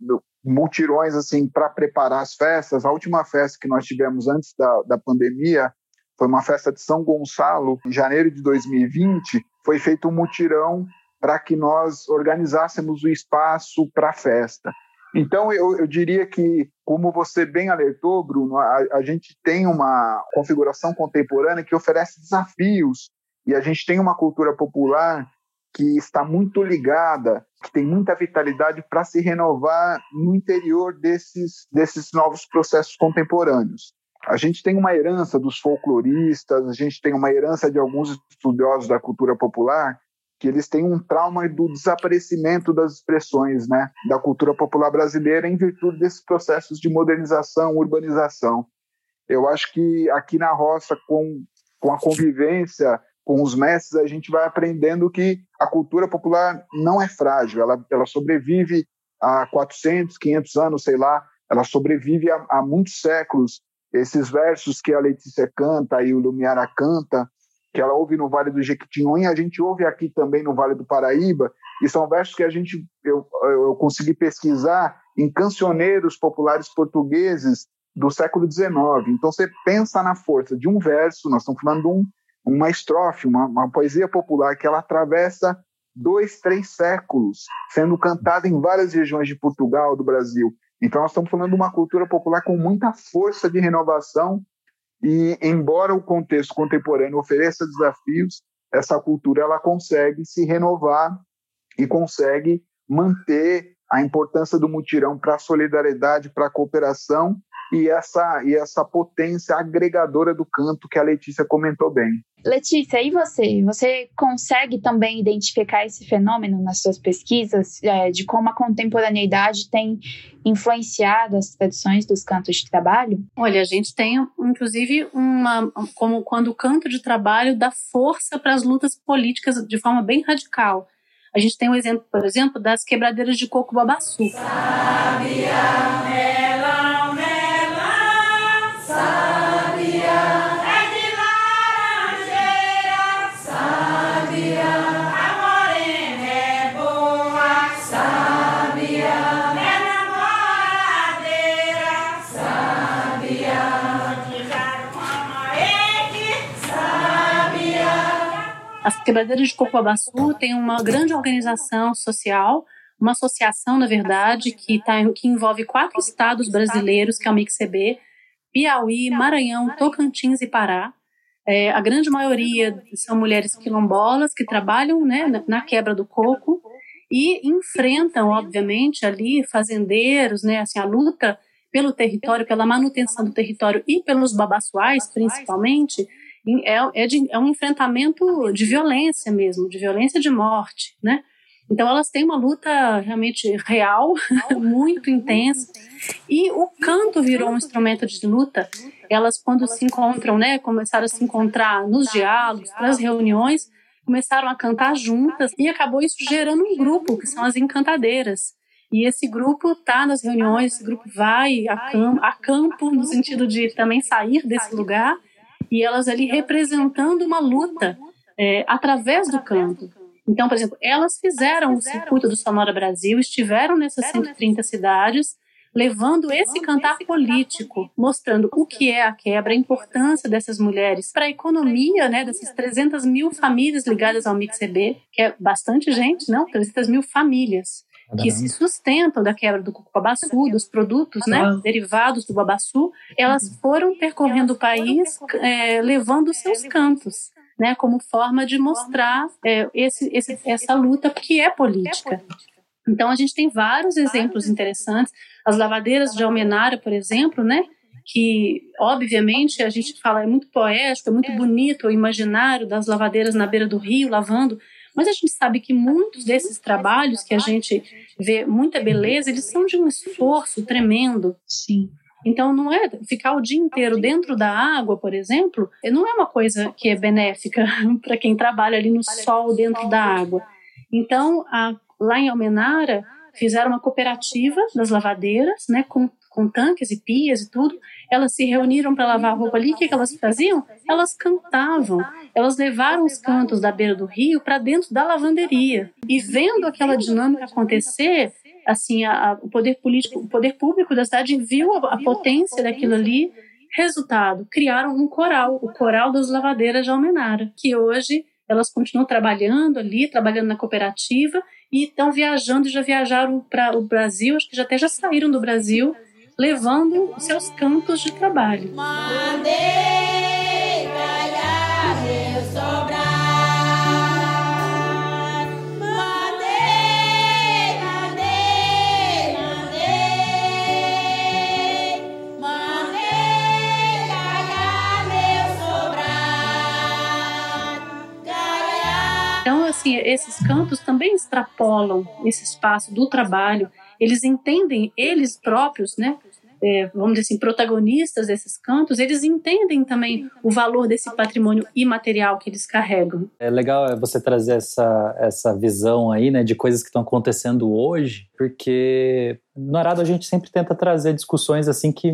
mutirões assim para preparar as festas. A última festa que nós tivemos antes da, da pandemia foi uma festa de São Gonçalo, em janeiro de 2020. Foi feito um mutirão para que nós organizássemos o espaço para a festa. Então, eu, eu, diria que, como você bem alertou, Bruno, a, a, gente tem uma configuração contemporânea que oferece desafios e a gente tem uma cultura popular que está muito ligada, que tem muita vitalidade para se renovar no interior desses, desses novos processos contemporâneos. A gente tem uma herança dos folcloristas, a gente tem uma herança de alguns estudiosos da cultura popular que eles têm um trauma do desaparecimento das expressões né, da cultura popular brasileira em virtude desses processos de modernização, urbanização. Eu acho que aqui na roça, com, com a convivência com os mestres, a gente vai aprendendo que a cultura popular não é frágil, ela, ela sobrevive há 400, 500 anos, sei lá, ela sobrevive há, há muitos séculos. Esses versos que a Letícia canta e o Lumiara canta, que ela ouve no Vale do Jequitinhonha, a gente ouve aqui também no Vale do Paraíba, e são versos que a gente eu, eu consegui pesquisar em cancioneiros populares portugueses do século XIX. Então você pensa na força de um verso, nós estamos falando de um, uma estrofe, uma, uma poesia popular que ela atravessa dois, três séculos, sendo cantada em várias regiões de Portugal, do Brasil. Então nós estamos falando de uma cultura popular com muita força de renovação e embora o contexto contemporâneo ofereça desafios, essa cultura ela consegue se renovar e consegue manter a importância do mutirão para a solidariedade, para a cooperação e essa, e essa potência agregadora do canto que a Letícia comentou bem. Letícia, e você? Você consegue também identificar esse fenômeno nas suas pesquisas, é, de como a contemporaneidade tem influenciado as tradições dos cantos de trabalho? Olha, a gente tem, inclusive, uma. como quando o canto de trabalho dá força para as lutas políticas de forma bem radical. A gente tem um exemplo, por exemplo, das quebradeiras de coco babaçu. Sabia, As quebradeiras de Cocoabaçu têm uma grande organização social, uma associação, na verdade, que, tá, que envolve quatro estados brasileiros, que é o MixCB, Piauí, Maranhão, Tocantins e Pará. É, a grande maioria são mulheres quilombolas que trabalham né, na quebra do coco e enfrentam, obviamente, ali fazendeiros, né, assim, a luta pelo território, pela manutenção do território e pelos babaçuais, principalmente, é, é, de, é um enfrentamento de violência mesmo, de violência de morte, né? Então elas têm uma luta realmente real, muito intensa, e o canto virou um instrumento de luta elas quando se encontram, né, começaram a se encontrar nos diálogos, nas reuniões, começaram a cantar juntas e acabou isso gerando um grupo que são as encantadeiras. E esse grupo está nas reuniões, esse grupo vai a campo, a campo no sentido de também sair desse lugar e elas ali representando uma luta é, através do canto. Então, por exemplo, elas fizeram o circuito do Sonora Brasil, estiveram nessas 130 cidades, levando esse cantar político, mostrando o que é a quebra, a importância dessas mulheres para a economia, né, dessas 300 mil famílias ligadas ao MixEB, que é bastante gente, não? 300 mil famílias que se sustentam da quebra do cuco-babaçu, dos produtos né, derivados do babaçu, elas foram percorrendo o país é, levando seus cantos. Né, como forma de mostrar é, esse, esse, essa luta que é política. Então a gente tem vários exemplos interessantes. As lavadeiras de Almenara, por exemplo, né, que obviamente a gente fala é muito poético, é muito bonito o imaginário das lavadeiras na beira do rio lavando, mas a gente sabe que muitos desses trabalhos que a gente vê muita beleza, eles são de um esforço tremendo. Sim. Então, não é ficar o dia inteiro dentro da água, por exemplo, não é uma coisa que é benéfica para quem trabalha ali no sol dentro da água. Então, a, lá em Almenara, fizeram uma cooperativa das lavadeiras, né, com, com tanques e pias e tudo. Elas se reuniram para lavar a roupa ali. O que, que elas faziam? Elas cantavam elas levaram os cantos da beira do rio para dentro da lavanderia. E vendo aquela dinâmica acontecer, assim, a, a, o poder político, o poder público da cidade viu a, a potência daquilo ali. Resultado, criaram um coral, o Coral das Lavadeiras de Almenara, que hoje elas continuam trabalhando ali, trabalhando na cooperativa e estão viajando, já viajaram para o Brasil, acho que já até já saíram do Brasil, levando seus campos de trabalho. Então, assim, esses campos também extrapolam esse espaço do trabalho. Eles entendem, eles próprios, né, é, vamos dizer assim, protagonistas desses cantos, eles entendem também o valor desse patrimônio imaterial que eles carregam. É legal você trazer essa, essa visão aí, né, de coisas que estão acontecendo hoje, porque no Arado a gente sempre tenta trazer discussões assim que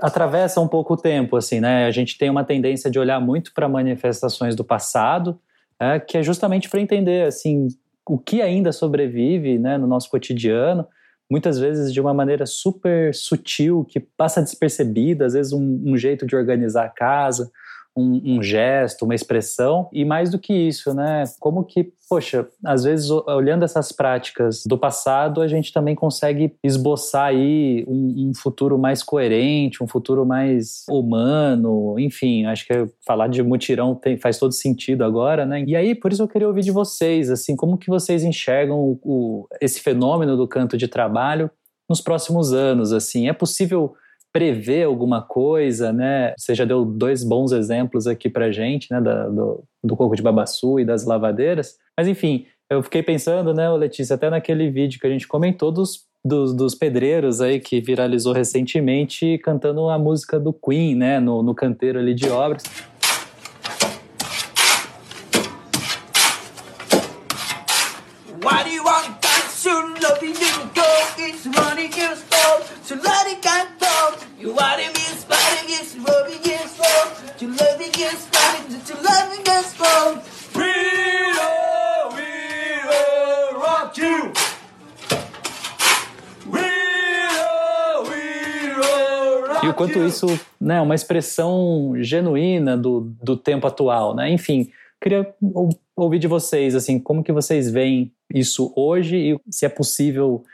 atravessam um pouco o tempo, assim, né? A gente tem uma tendência de olhar muito para manifestações do passado, é, que é justamente para entender, assim, o que ainda sobrevive, né, no nosso cotidiano muitas vezes de uma maneira super sutil, que passa despercebida, às vezes um, um jeito de organizar a casa, um, um, gesto, uma expressão, e mais do que isso, né? Como que, poxa, às vezes olhando essas práticas do passado, a gente também consegue esboçar aí um, um futuro mais coerente, um futuro mais humano, enfim, acho que falar de mutirão tem, faz todo sentido agora, né? E aí, por isso eu queria ouvir de vocês, assim, como que vocês enxergam o, o, esse fenômeno do canto de trabalho nos próximos anos, assim, é possível prever alguma coisa, né? Você já deu dois bons exemplos aqui para gente, né? Da, do, do coco de babaçu e das lavadeiras. Mas enfim, eu fiquei pensando, né, Letícia, até naquele vídeo que a gente comentou dos, dos, dos pedreiros aí que viralizou recentemente cantando a música do Queen, né? No, no canteiro ali de obras. Why do you isso né, uma expressão genuína do, do tempo atual, né? Enfim, queria ouvir de vocês, assim, como que vocês veem isso hoje e se é possível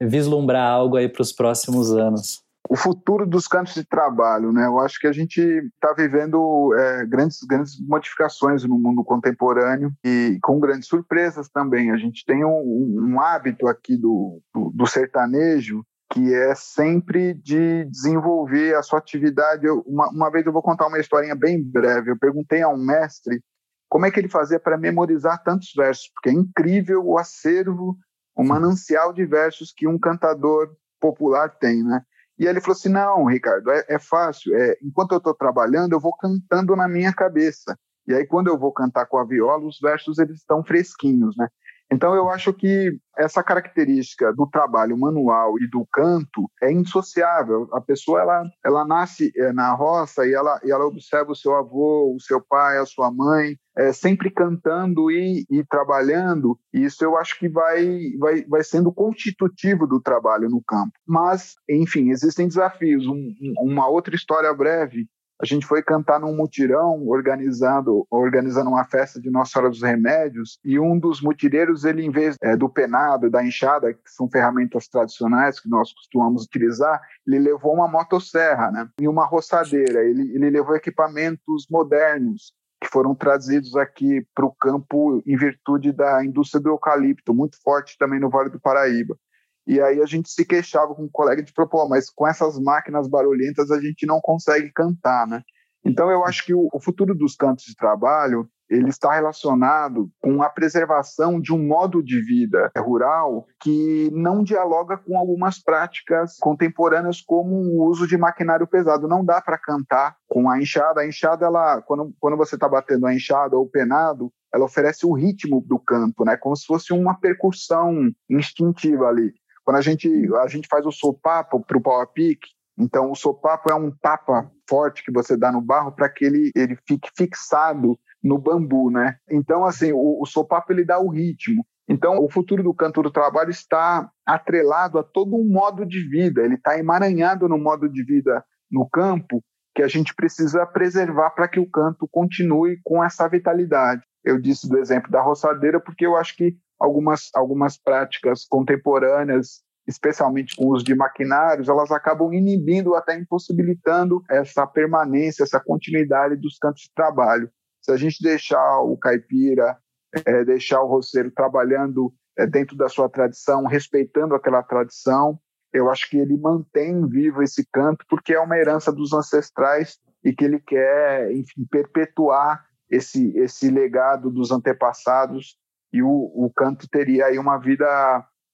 vislumbrar algo aí para os próximos anos o futuro dos campos de trabalho, né? Eu acho que a gente está vivendo é, grandes, grandes modificações no mundo contemporâneo e com grandes surpresas também. A gente tem um, um hábito aqui do, do, do, sertanejo que é sempre de desenvolver a sua atividade. Eu, uma, uma vez eu vou contar uma historinha bem breve. Eu perguntei a um mestre como é que ele fazia para memorizar tantos versos, porque é incrível o acervo, o manancial de versos que um cantador popular tem, né? E ele falou assim: não, Ricardo, é, é fácil. É, enquanto eu estou trabalhando, eu vou cantando na minha cabeça. E aí, quando eu vou cantar com a viola, os versos eles estão fresquinhos, né? Então, eu acho que essa característica do trabalho manual e do canto é indissociável. A pessoa ela, ela nasce é, na roça e ela, e ela observa o seu avô, o seu pai, a sua mãe, é, sempre cantando e, e trabalhando. Isso eu acho que vai, vai, vai sendo constitutivo do trabalho no campo. Mas, enfim, existem desafios. Um, uma outra história breve a gente foi cantar num mutirão organizando, organizando uma festa de Nossa Senhora dos Remédios e um dos mutireiros, ele em vez é, do penado, da enxada, que são ferramentas tradicionais que nós costumamos utilizar, ele levou uma motosserra né, e uma roçadeira. Ele, ele levou equipamentos modernos que foram trazidos aqui para o campo em virtude da indústria do eucalipto, muito forte também no Vale do Paraíba. E aí a gente se queixava com um colega de propor, mas com essas máquinas barulhentas a gente não consegue cantar, né? Então eu acho que o, o futuro dos cantos de trabalho ele está relacionado com a preservação de um modo de vida rural que não dialoga com algumas práticas contemporâneas como o uso de maquinário pesado. Não dá para cantar com a enxada. A enxada, ela, quando, quando você está batendo a enxada ou o penado, ela oferece o ritmo do canto, né? como se fosse uma percussão instintiva ali. Quando a gente, a gente faz o sopapo para o power pick, então o sopapo é um tapa forte que você dá no barro para que ele, ele fique fixado no bambu, né? Então, assim, o, o sopapo ele dá o ritmo. Então, o futuro do canto do trabalho está atrelado a todo um modo de vida, ele está emaranhado no modo de vida no campo que a gente precisa preservar para que o canto continue com essa vitalidade. Eu disse do exemplo da roçadeira porque eu acho que algumas, algumas práticas contemporâneas, especialmente com os de maquinários, elas acabam inibindo, até impossibilitando essa permanência, essa continuidade dos campos de trabalho. Se a gente deixar o caipira, é, deixar o roceiro trabalhando é, dentro da sua tradição, respeitando aquela tradição, eu acho que ele mantém vivo esse canto porque é uma herança dos ancestrais e que ele quer, enfim, perpetuar esse, esse legado dos antepassados e o, o canto teria aí uma vida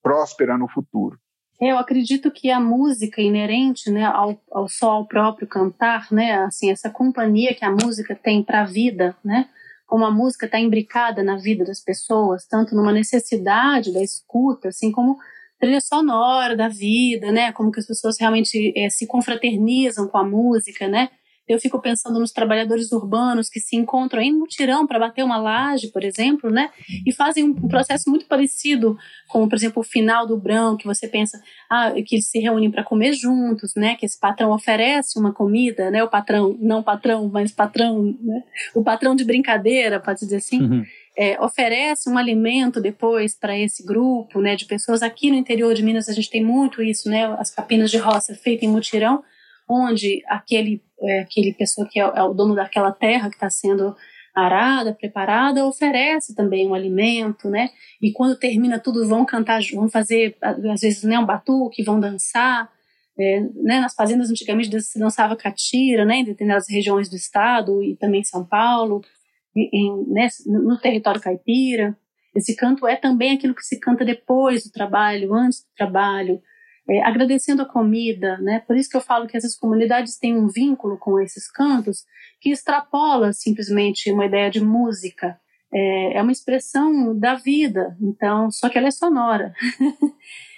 próspera no futuro. Eu acredito que a música inerente, né, ao, ao só ao próprio cantar, né, assim essa companhia que a música tem para a vida, né, como a música está imbricada na vida das pessoas, tanto numa necessidade da escuta, assim como trilha sonora da vida, né, como que as pessoas realmente é, se confraternizam com a música, né, eu fico pensando nos trabalhadores urbanos que se encontram em mutirão para bater uma laje, por exemplo, né? E fazem um processo muito parecido com, por exemplo, o final do Brão, que você pensa, ah, que eles se reúnem para comer juntos, né? Que esse patrão oferece uma comida, né? O patrão, não patrão, mas patrão, né? O patrão de brincadeira, pode dizer assim. Uhum. É, oferece um alimento depois para esse grupo, né? De pessoas aqui no interior de Minas a gente tem muito isso, né? As capinas de roça feitas em mutirão onde aquele, é, aquele pessoa que é, é, o dono daquela terra que está sendo arada, preparada, oferece também um alimento, né? E quando termina tudo, vão cantar, vão fazer, às vezes, né, um batuque, vão dançar. É, né, nas fazendas antigamente se dançava catira, né, em determinadas regiões do estado e também em São Paulo, em, né, no território caipira. Esse canto é também aquilo que se canta depois do trabalho, antes do trabalho, é, agradecendo a comida, né? Por isso que eu falo que essas comunidades têm um vínculo com esses cantos que extrapola simplesmente uma ideia de música. É, é uma expressão da vida, então, só que ela é sonora.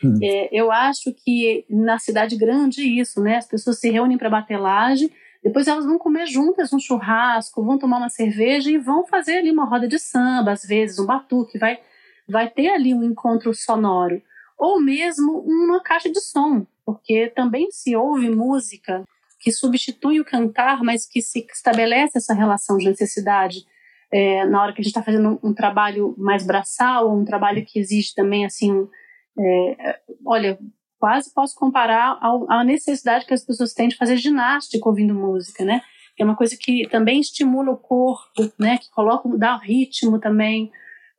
Hum. é, eu acho que na cidade grande isso, né? As pessoas se reúnem para bater laje, depois elas vão comer juntas um churrasco, vão tomar uma cerveja e vão fazer ali uma roda de samba, às vezes um batuque, vai, vai ter ali um encontro sonoro ou mesmo uma caixa de som, porque também se ouve música que substitui o cantar, mas que se estabelece essa relação de necessidade é, na hora que a gente está fazendo um, trabalho mais braçal, um trabalho que exige também assim, é, olha, quase posso comparar à necessidade que as pessoas têm de fazer ginástica ouvindo música, né? É uma coisa que também estimula o corpo, né? Que coloca, dá ritmo também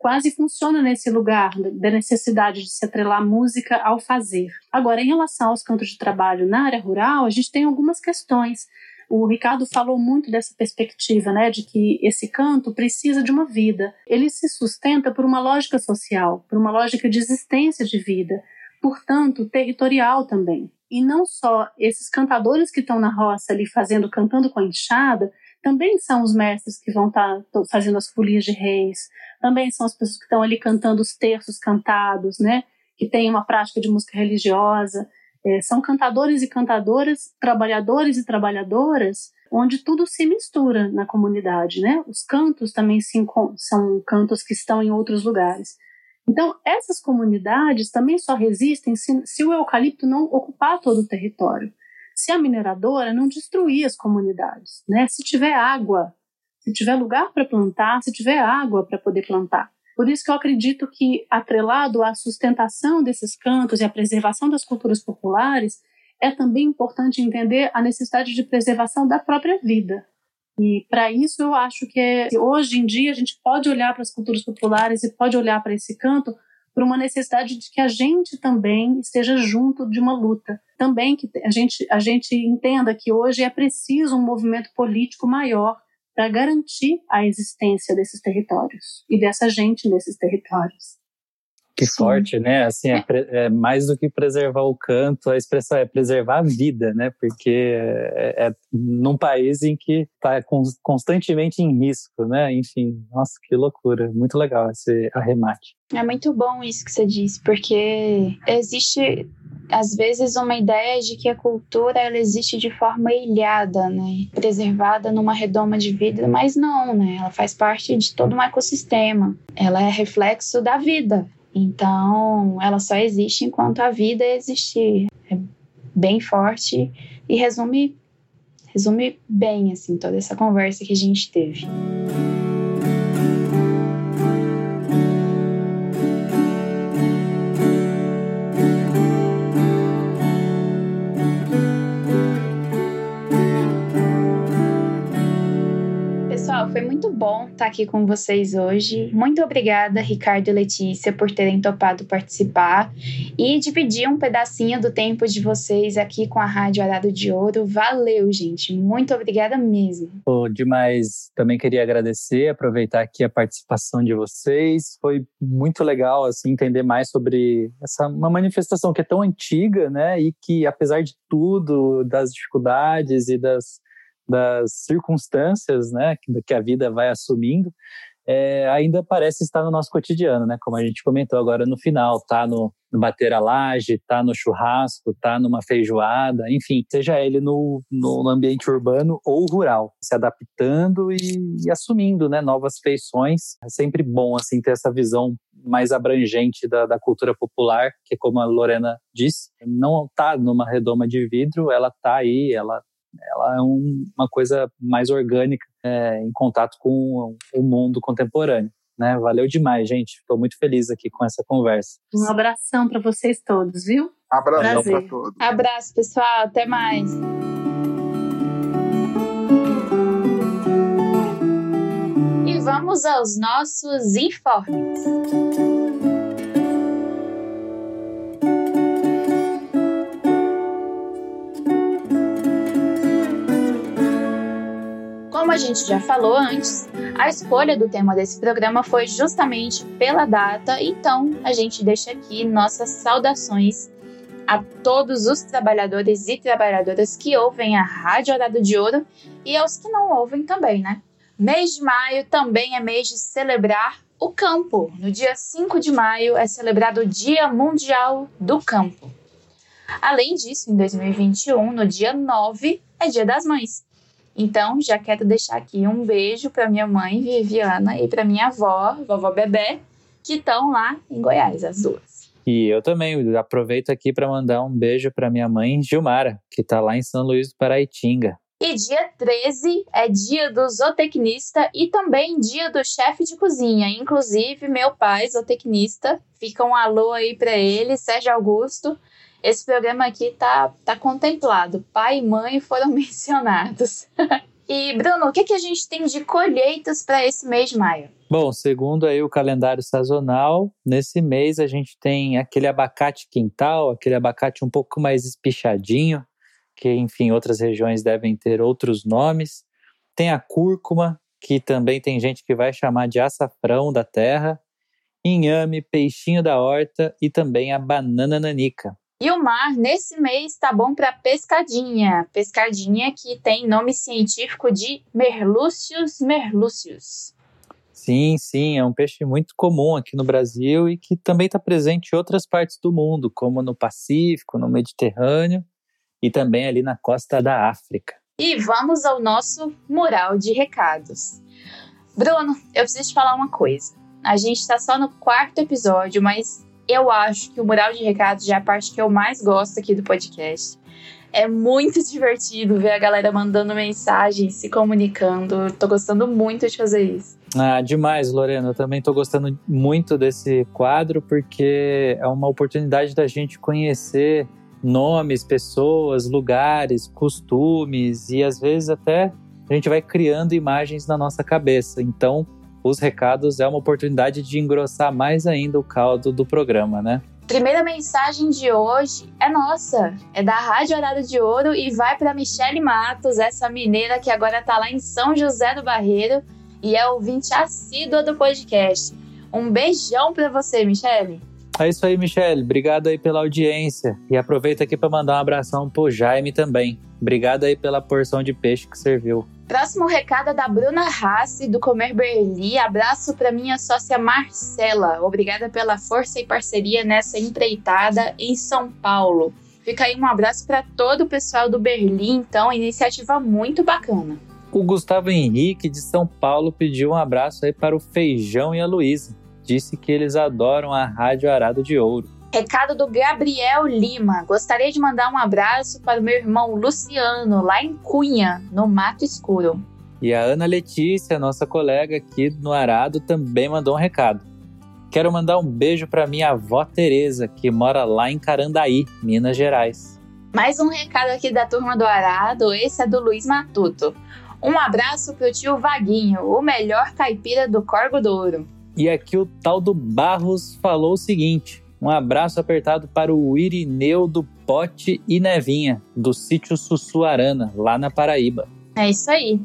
quase funciona nesse lugar da necessidade de se atrelar música ao fazer. Agora, em relação aos cantos de trabalho na área rural, a gente tem algumas questões. O Ricardo falou muito dessa perspectiva, né, de que esse canto precisa de uma vida. Ele se sustenta por uma lógica social, por uma lógica de existência de vida. portanto, territorial também. E não só esses cantadores que estão na roça ali fazendo, cantando com a enxada, também são os mestres que vão estar tá fazendo as folias de reis, também são as pessoas que estão ali cantando os terços cantados, né? Que têm uma prática de música religiosa. É, são cantadores e cantadoras, trabalhadores e trabalhadoras, onde tudo se mistura na comunidade, né? Os cantos também são cantos que estão em outros lugares. Então, essas comunidades também só resistem se, se o eucalipto não ocupar todo o território. Se a mineradora não destruir as comunidades, né? Se tiver água, se tiver lugar para plantar, se tiver água para poder plantar. Por isso que eu acredito que, atrelado à sustentação desses cantos e à preservação das culturas populares, é também importante entender a necessidade de preservação da própria vida, e para isso eu acho que é, hoje em dia a gente pode olhar para as culturas populares e pode olhar para esse canto por uma necessidade de que a gente também esteja junto de uma luta. Também que a gente, a gente entenda que hoje é preciso um movimento político maior para garantir a existência desses territórios e dessa gente nesses territórios. Que Sim. forte, né? Assim, é, é, mais do que preservar o canto, a expressão é preservar a vida, né? Porque é, é num país em que está constantemente em risco, né? Enfim, nossa, que loucura. Muito legal esse arremate. É muito bom isso que você disse, porque existe às vezes uma ideia de que a cultura ela existe de forma ilhada, né, preservada numa redoma de vida, mas não, né? Ela faz parte de todo um ecossistema. Ela é reflexo da vida. Então, ela só existe enquanto a vida existir. É bem forte e resume resume bem assim toda essa conversa que a gente teve. Foi muito bom estar aqui com vocês hoje. Muito obrigada, Ricardo e Letícia, por terem topado participar e dividir um pedacinho do tempo de vocês aqui com a Rádio Arado de Ouro. Valeu, gente. Muito obrigada mesmo. Pô, demais. Também queria agradecer, aproveitar aqui a participação de vocês. Foi muito legal assim entender mais sobre essa uma manifestação que é tão antiga, né, e que apesar de tudo, das dificuldades e das das circunstâncias né, que, a vida vai assumindo, é, ainda parece estar no nosso cotidiano, né? Como a gente comentou agora no final, tá no, no bater a laje, tá no churrasco, tá numa feijoada, enfim, seja ele no, no ambiente urbano ou rural, se adaptando e, e, assumindo, né? Novas feições. É sempre bom assim ter essa visão mais abrangente da, da cultura popular, que como a Lorena disse, não tá numa redoma de vidro, ela tá aí, ela ela é um, uma coisa mais orgânica é, em contato com o mundo contemporâneo. Né? Valeu demais, gente. Estou muito feliz aqui com essa conversa. Um abração para vocês todos, viu? Abração para todos. Abraço, pessoal. Até mais. E vamos aos nossos informes. Como a gente já falou antes, a escolha do tema desse programa foi justamente pela data, então a gente deixa aqui nossas saudações a todos os trabalhadores e trabalhadoras que ouvem a Rádio Horário de Ouro e aos que não ouvem também, né? Mês de maio também é mês de celebrar o campo. No dia 5 de maio é celebrado o Dia Mundial do Campo. Além disso, em 2021, no dia 9, é Dia das Mães. Então, já quero deixar aqui um beijo para minha mãe, Viviana, e para minha avó, vovó Bebé, que estão lá em Goiás, as duas. E eu também aproveito aqui para mandar um beijo para minha mãe, Gilmara, que está lá em São Luís do Paraitinga. E dia 13 é dia do zootecnista e também dia do chefe de cozinha. Inclusive, meu pai, zootecnista, fica um alô aí para ele, Sérgio Augusto. Esse programa aqui tá, tá contemplado. Pai e mãe foram mencionados. e, Bruno, o que, que a gente tem de colheitas para esse mês de maio? Bom, segundo aí o calendário sazonal, nesse mês a gente tem aquele abacate quintal, aquele abacate um pouco mais espichadinho, que enfim, outras regiões devem ter outros nomes. Tem a cúrcuma, que também tem gente que vai chamar de açafrão da terra. inhame, peixinho da horta e também a banana nanica. E o mar, nesse mês, tá bom para pescadinha. Pescadinha que tem nome científico de Merlucius merlucius. Sim, sim, é um peixe muito comum aqui no Brasil e que também está presente em outras partes do mundo, como no Pacífico, no Mediterrâneo e também ali na costa da África. E vamos ao nosso mural de recados. Bruno, eu preciso te falar uma coisa. A gente está só no quarto episódio, mas eu acho que o mural de recados já é a parte que eu mais gosto aqui do podcast. É muito divertido ver a galera mandando mensagens, se comunicando. Tô gostando muito de fazer isso. Ah, demais, Lorena. Eu também tô gostando muito desse quadro porque é uma oportunidade da gente conhecer nomes, pessoas, lugares, costumes e às vezes até a gente vai criando imagens na nossa cabeça. Então, os recados é uma oportunidade de engrossar mais ainda o caldo do programa, né? Primeira mensagem de hoje é nossa, é da Rádio Horário de Ouro e vai para Michele Matos, essa mineira que agora está lá em São José do Barreiro e é ouvinte assídua do podcast. Um beijão para você, Michele. É isso aí, Michele. Obrigado aí pela audiência. E aproveita aqui para mandar um abração pro Jaime também. Obrigado aí pela porção de peixe que serviu. Próximo recado é da Bruna Rassi, do Comer Berli. Abraço para minha sócia Marcela. Obrigada pela força e parceria nessa empreitada em São Paulo. Fica aí um abraço para todo o pessoal do Berlim, então, iniciativa muito bacana. O Gustavo Henrique, de São Paulo, pediu um abraço aí para o Feijão e a Luísa. Disse que eles adoram a Rádio Arado de Ouro. Recado do Gabriel Lima. Gostaria de mandar um abraço para o meu irmão Luciano, lá em Cunha, no Mato Escuro. E a Ana Letícia, nossa colega aqui no Arado, também mandou um recado. Quero mandar um beijo para minha avó Tereza, que mora lá em Carandaí, Minas Gerais. Mais um recado aqui da turma do Arado, esse é do Luiz Matuto. Um abraço pro tio Vaguinho, o melhor caipira do Corgo Douro. E aqui o tal do Barros falou o seguinte: um abraço apertado para o Irineu do Pote e Nevinha, do sítio Sussuarana, lá na Paraíba. É isso aí.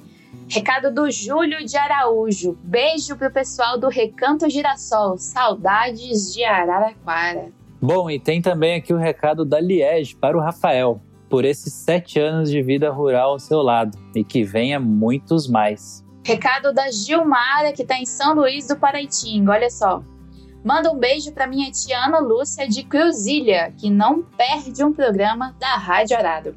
Recado do Júlio de Araújo. Beijo pro pessoal do Recanto Girassol. Saudades de Araraquara. Bom, e tem também aqui o recado da Liege para o Rafael, por esses sete anos de vida rural ao seu lado, e que venha muitos mais. Recado da Gilmara, que está em São Luís do Paraitinga. Olha só. Manda um beijo para minha tia Ana Lúcia de Cruzilha, que não perde um programa da Rádio Arado.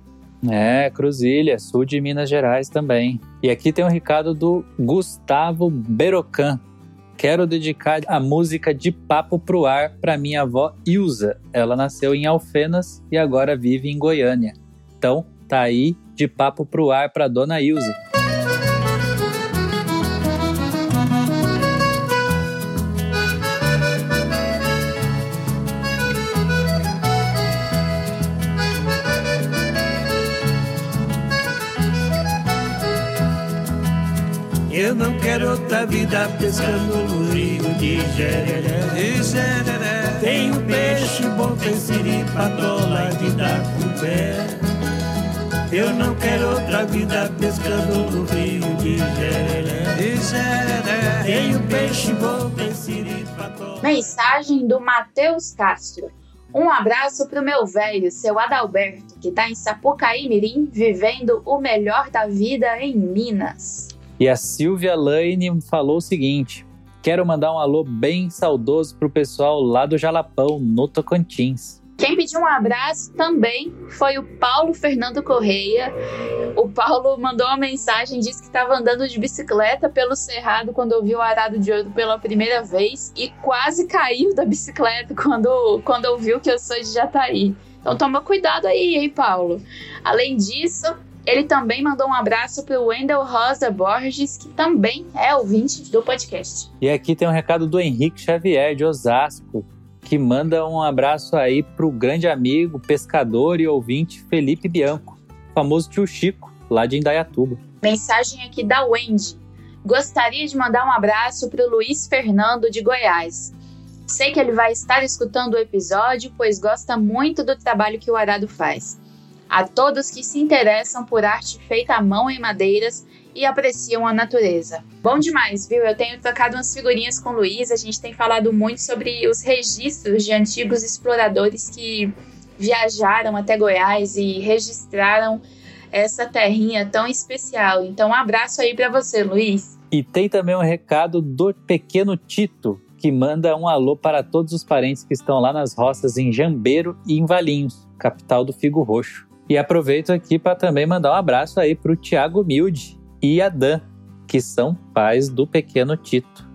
É, Cruzilha, sul de Minas Gerais também. E aqui tem um recado do Gustavo Berocan. Quero dedicar a música de Papo pro Ar para minha avó Ilza. Ela nasceu em Alfenas e agora vive em Goiânia. Então, tá aí de Papo pro Ar para dona Ilza. Eu não quero outra vida pescando no rio de Jereré. De Jereré. Tem um peixe bom, tem siri, patola de dar com pé. Eu não quero outra vida pescando no rio de Jereré. De Jereré. Tem um peixe bom, tem siri, patola. Mensagem do Matheus Castro. Um abraço pro meu velho, seu Adalberto, que tá em Sapucaí Mirim, vivendo o melhor da vida em Minas. E a Silvia Lane falou o seguinte: Quero mandar um alô bem saudoso pro pessoal lá do Jalapão, no Tocantins. Quem pediu um abraço também foi o Paulo Fernando Correia. O Paulo mandou uma mensagem, disse que estava andando de bicicleta pelo Cerrado quando ouviu o Arado de Ouro pela primeira vez e quase caiu da bicicleta quando, quando ouviu que eu sou de Jataí. Então toma cuidado aí, hein, Paulo. Além disso, ele também mandou um abraço para o Wendel Rosa Borges, que também é ouvinte do podcast. E aqui tem um recado do Henrique Xavier, de Osasco, que manda um abraço aí pro grande amigo, pescador e ouvinte Felipe Bianco, famoso tio Chico, lá de Indaiatuba. Mensagem aqui da Wendy. Gostaria de mandar um abraço para o Luiz Fernando de Goiás. Sei que ele vai estar escutando o episódio, pois gosta muito do trabalho que o Arado faz. A todos que se interessam por arte feita à mão em madeiras e apreciam a natureza. Bom demais, viu? Eu tenho trocado umas figurinhas com o Luiz, a gente tem falado muito sobre os registros de antigos exploradores que viajaram até Goiás e registraram essa terrinha tão especial. Então, um abraço aí para você, Luiz. E tem também um recado do pequeno Tito, que manda um alô para todos os parentes que estão lá nas roças em Jambeiro e em Valinhos, capital do Figo Roxo. E aproveito aqui para também mandar um abraço aí para o Tiago Milde e a Dan, que são pais do pequeno Tito.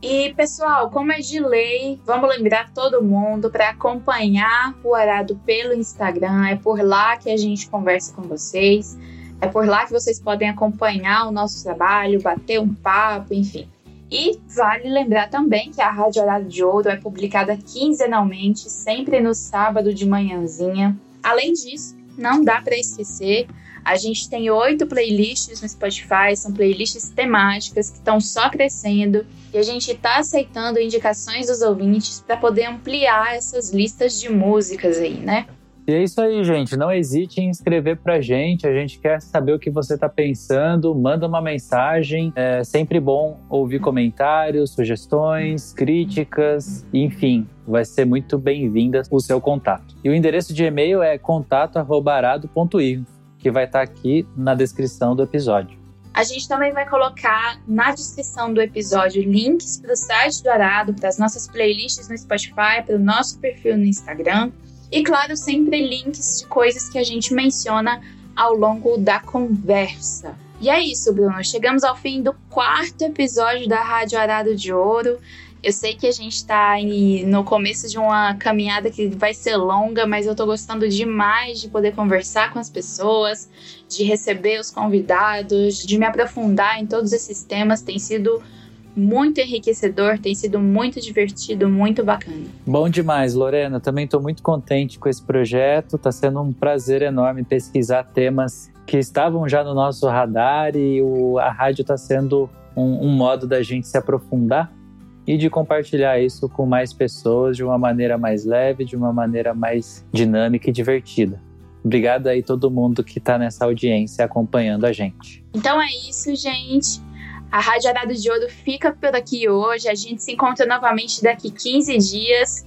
E pessoal, como é de lei, vamos lembrar todo mundo para acompanhar o Arado pelo Instagram. É por lá que a gente conversa com vocês. É por lá que vocês podem acompanhar o nosso trabalho, bater um papo, enfim. E vale lembrar também que a Rádio Horário de Ouro é publicada quinzenalmente, sempre no sábado de manhãzinha. Além disso, não dá para esquecer, a gente tem oito playlists no Spotify, são playlists temáticas que estão só crescendo e a gente está aceitando indicações dos ouvintes para poder ampliar essas listas de músicas aí, né? E é isso aí, gente. Não hesite em escrever pra gente. A gente quer saber o que você tá pensando. Manda uma mensagem. É sempre bom ouvir comentários, sugestões, críticas, enfim. Vai ser muito bem-vinda o seu contato. E o endereço de e-mail é contato@arado.info, que vai estar aqui na descrição do episódio. A gente também vai colocar na descrição do episódio links para o site do Arado, para as nossas playlists no Spotify, para o nosso perfil no Instagram. E, claro, sempre links de coisas que a gente menciona ao longo da conversa. E é isso, Bruno. Chegamos ao fim do quarto episódio da Rádio Arado de Ouro. Eu sei que a gente está no começo de uma caminhada que vai ser longa, mas eu estou gostando demais de poder conversar com as pessoas, de receber os convidados, de me aprofundar em todos esses temas. Tem sido muito enriquecedor, tem sido muito divertido, muito bacana. Bom demais, Lorena. Também estou muito contente com esse projeto. Está sendo um prazer enorme pesquisar temas que estavam já no nosso radar e o, a rádio está sendo um, um modo da gente se aprofundar e de compartilhar isso com mais pessoas de uma maneira mais leve, de uma maneira mais dinâmica e divertida. Obrigado aí todo mundo que está nessa audiência acompanhando a gente. Então é isso, gente. A Rádio Arado de Ouro fica por aqui hoje. A gente se encontra novamente daqui 15 dias.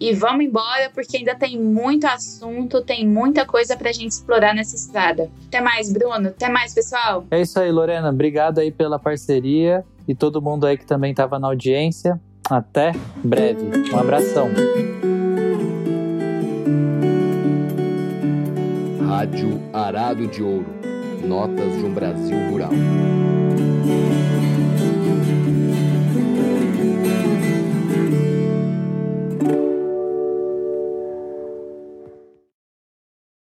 E vamos embora porque ainda tem muito assunto, tem muita coisa pra gente explorar nessa estrada. Até mais, Bruno. Até mais, pessoal. É isso aí, Lorena. Obrigado aí pela parceria e todo mundo aí que também estava na audiência. Até breve. Um abração. Rádio Arado de Ouro. Notas de um Brasil Rural.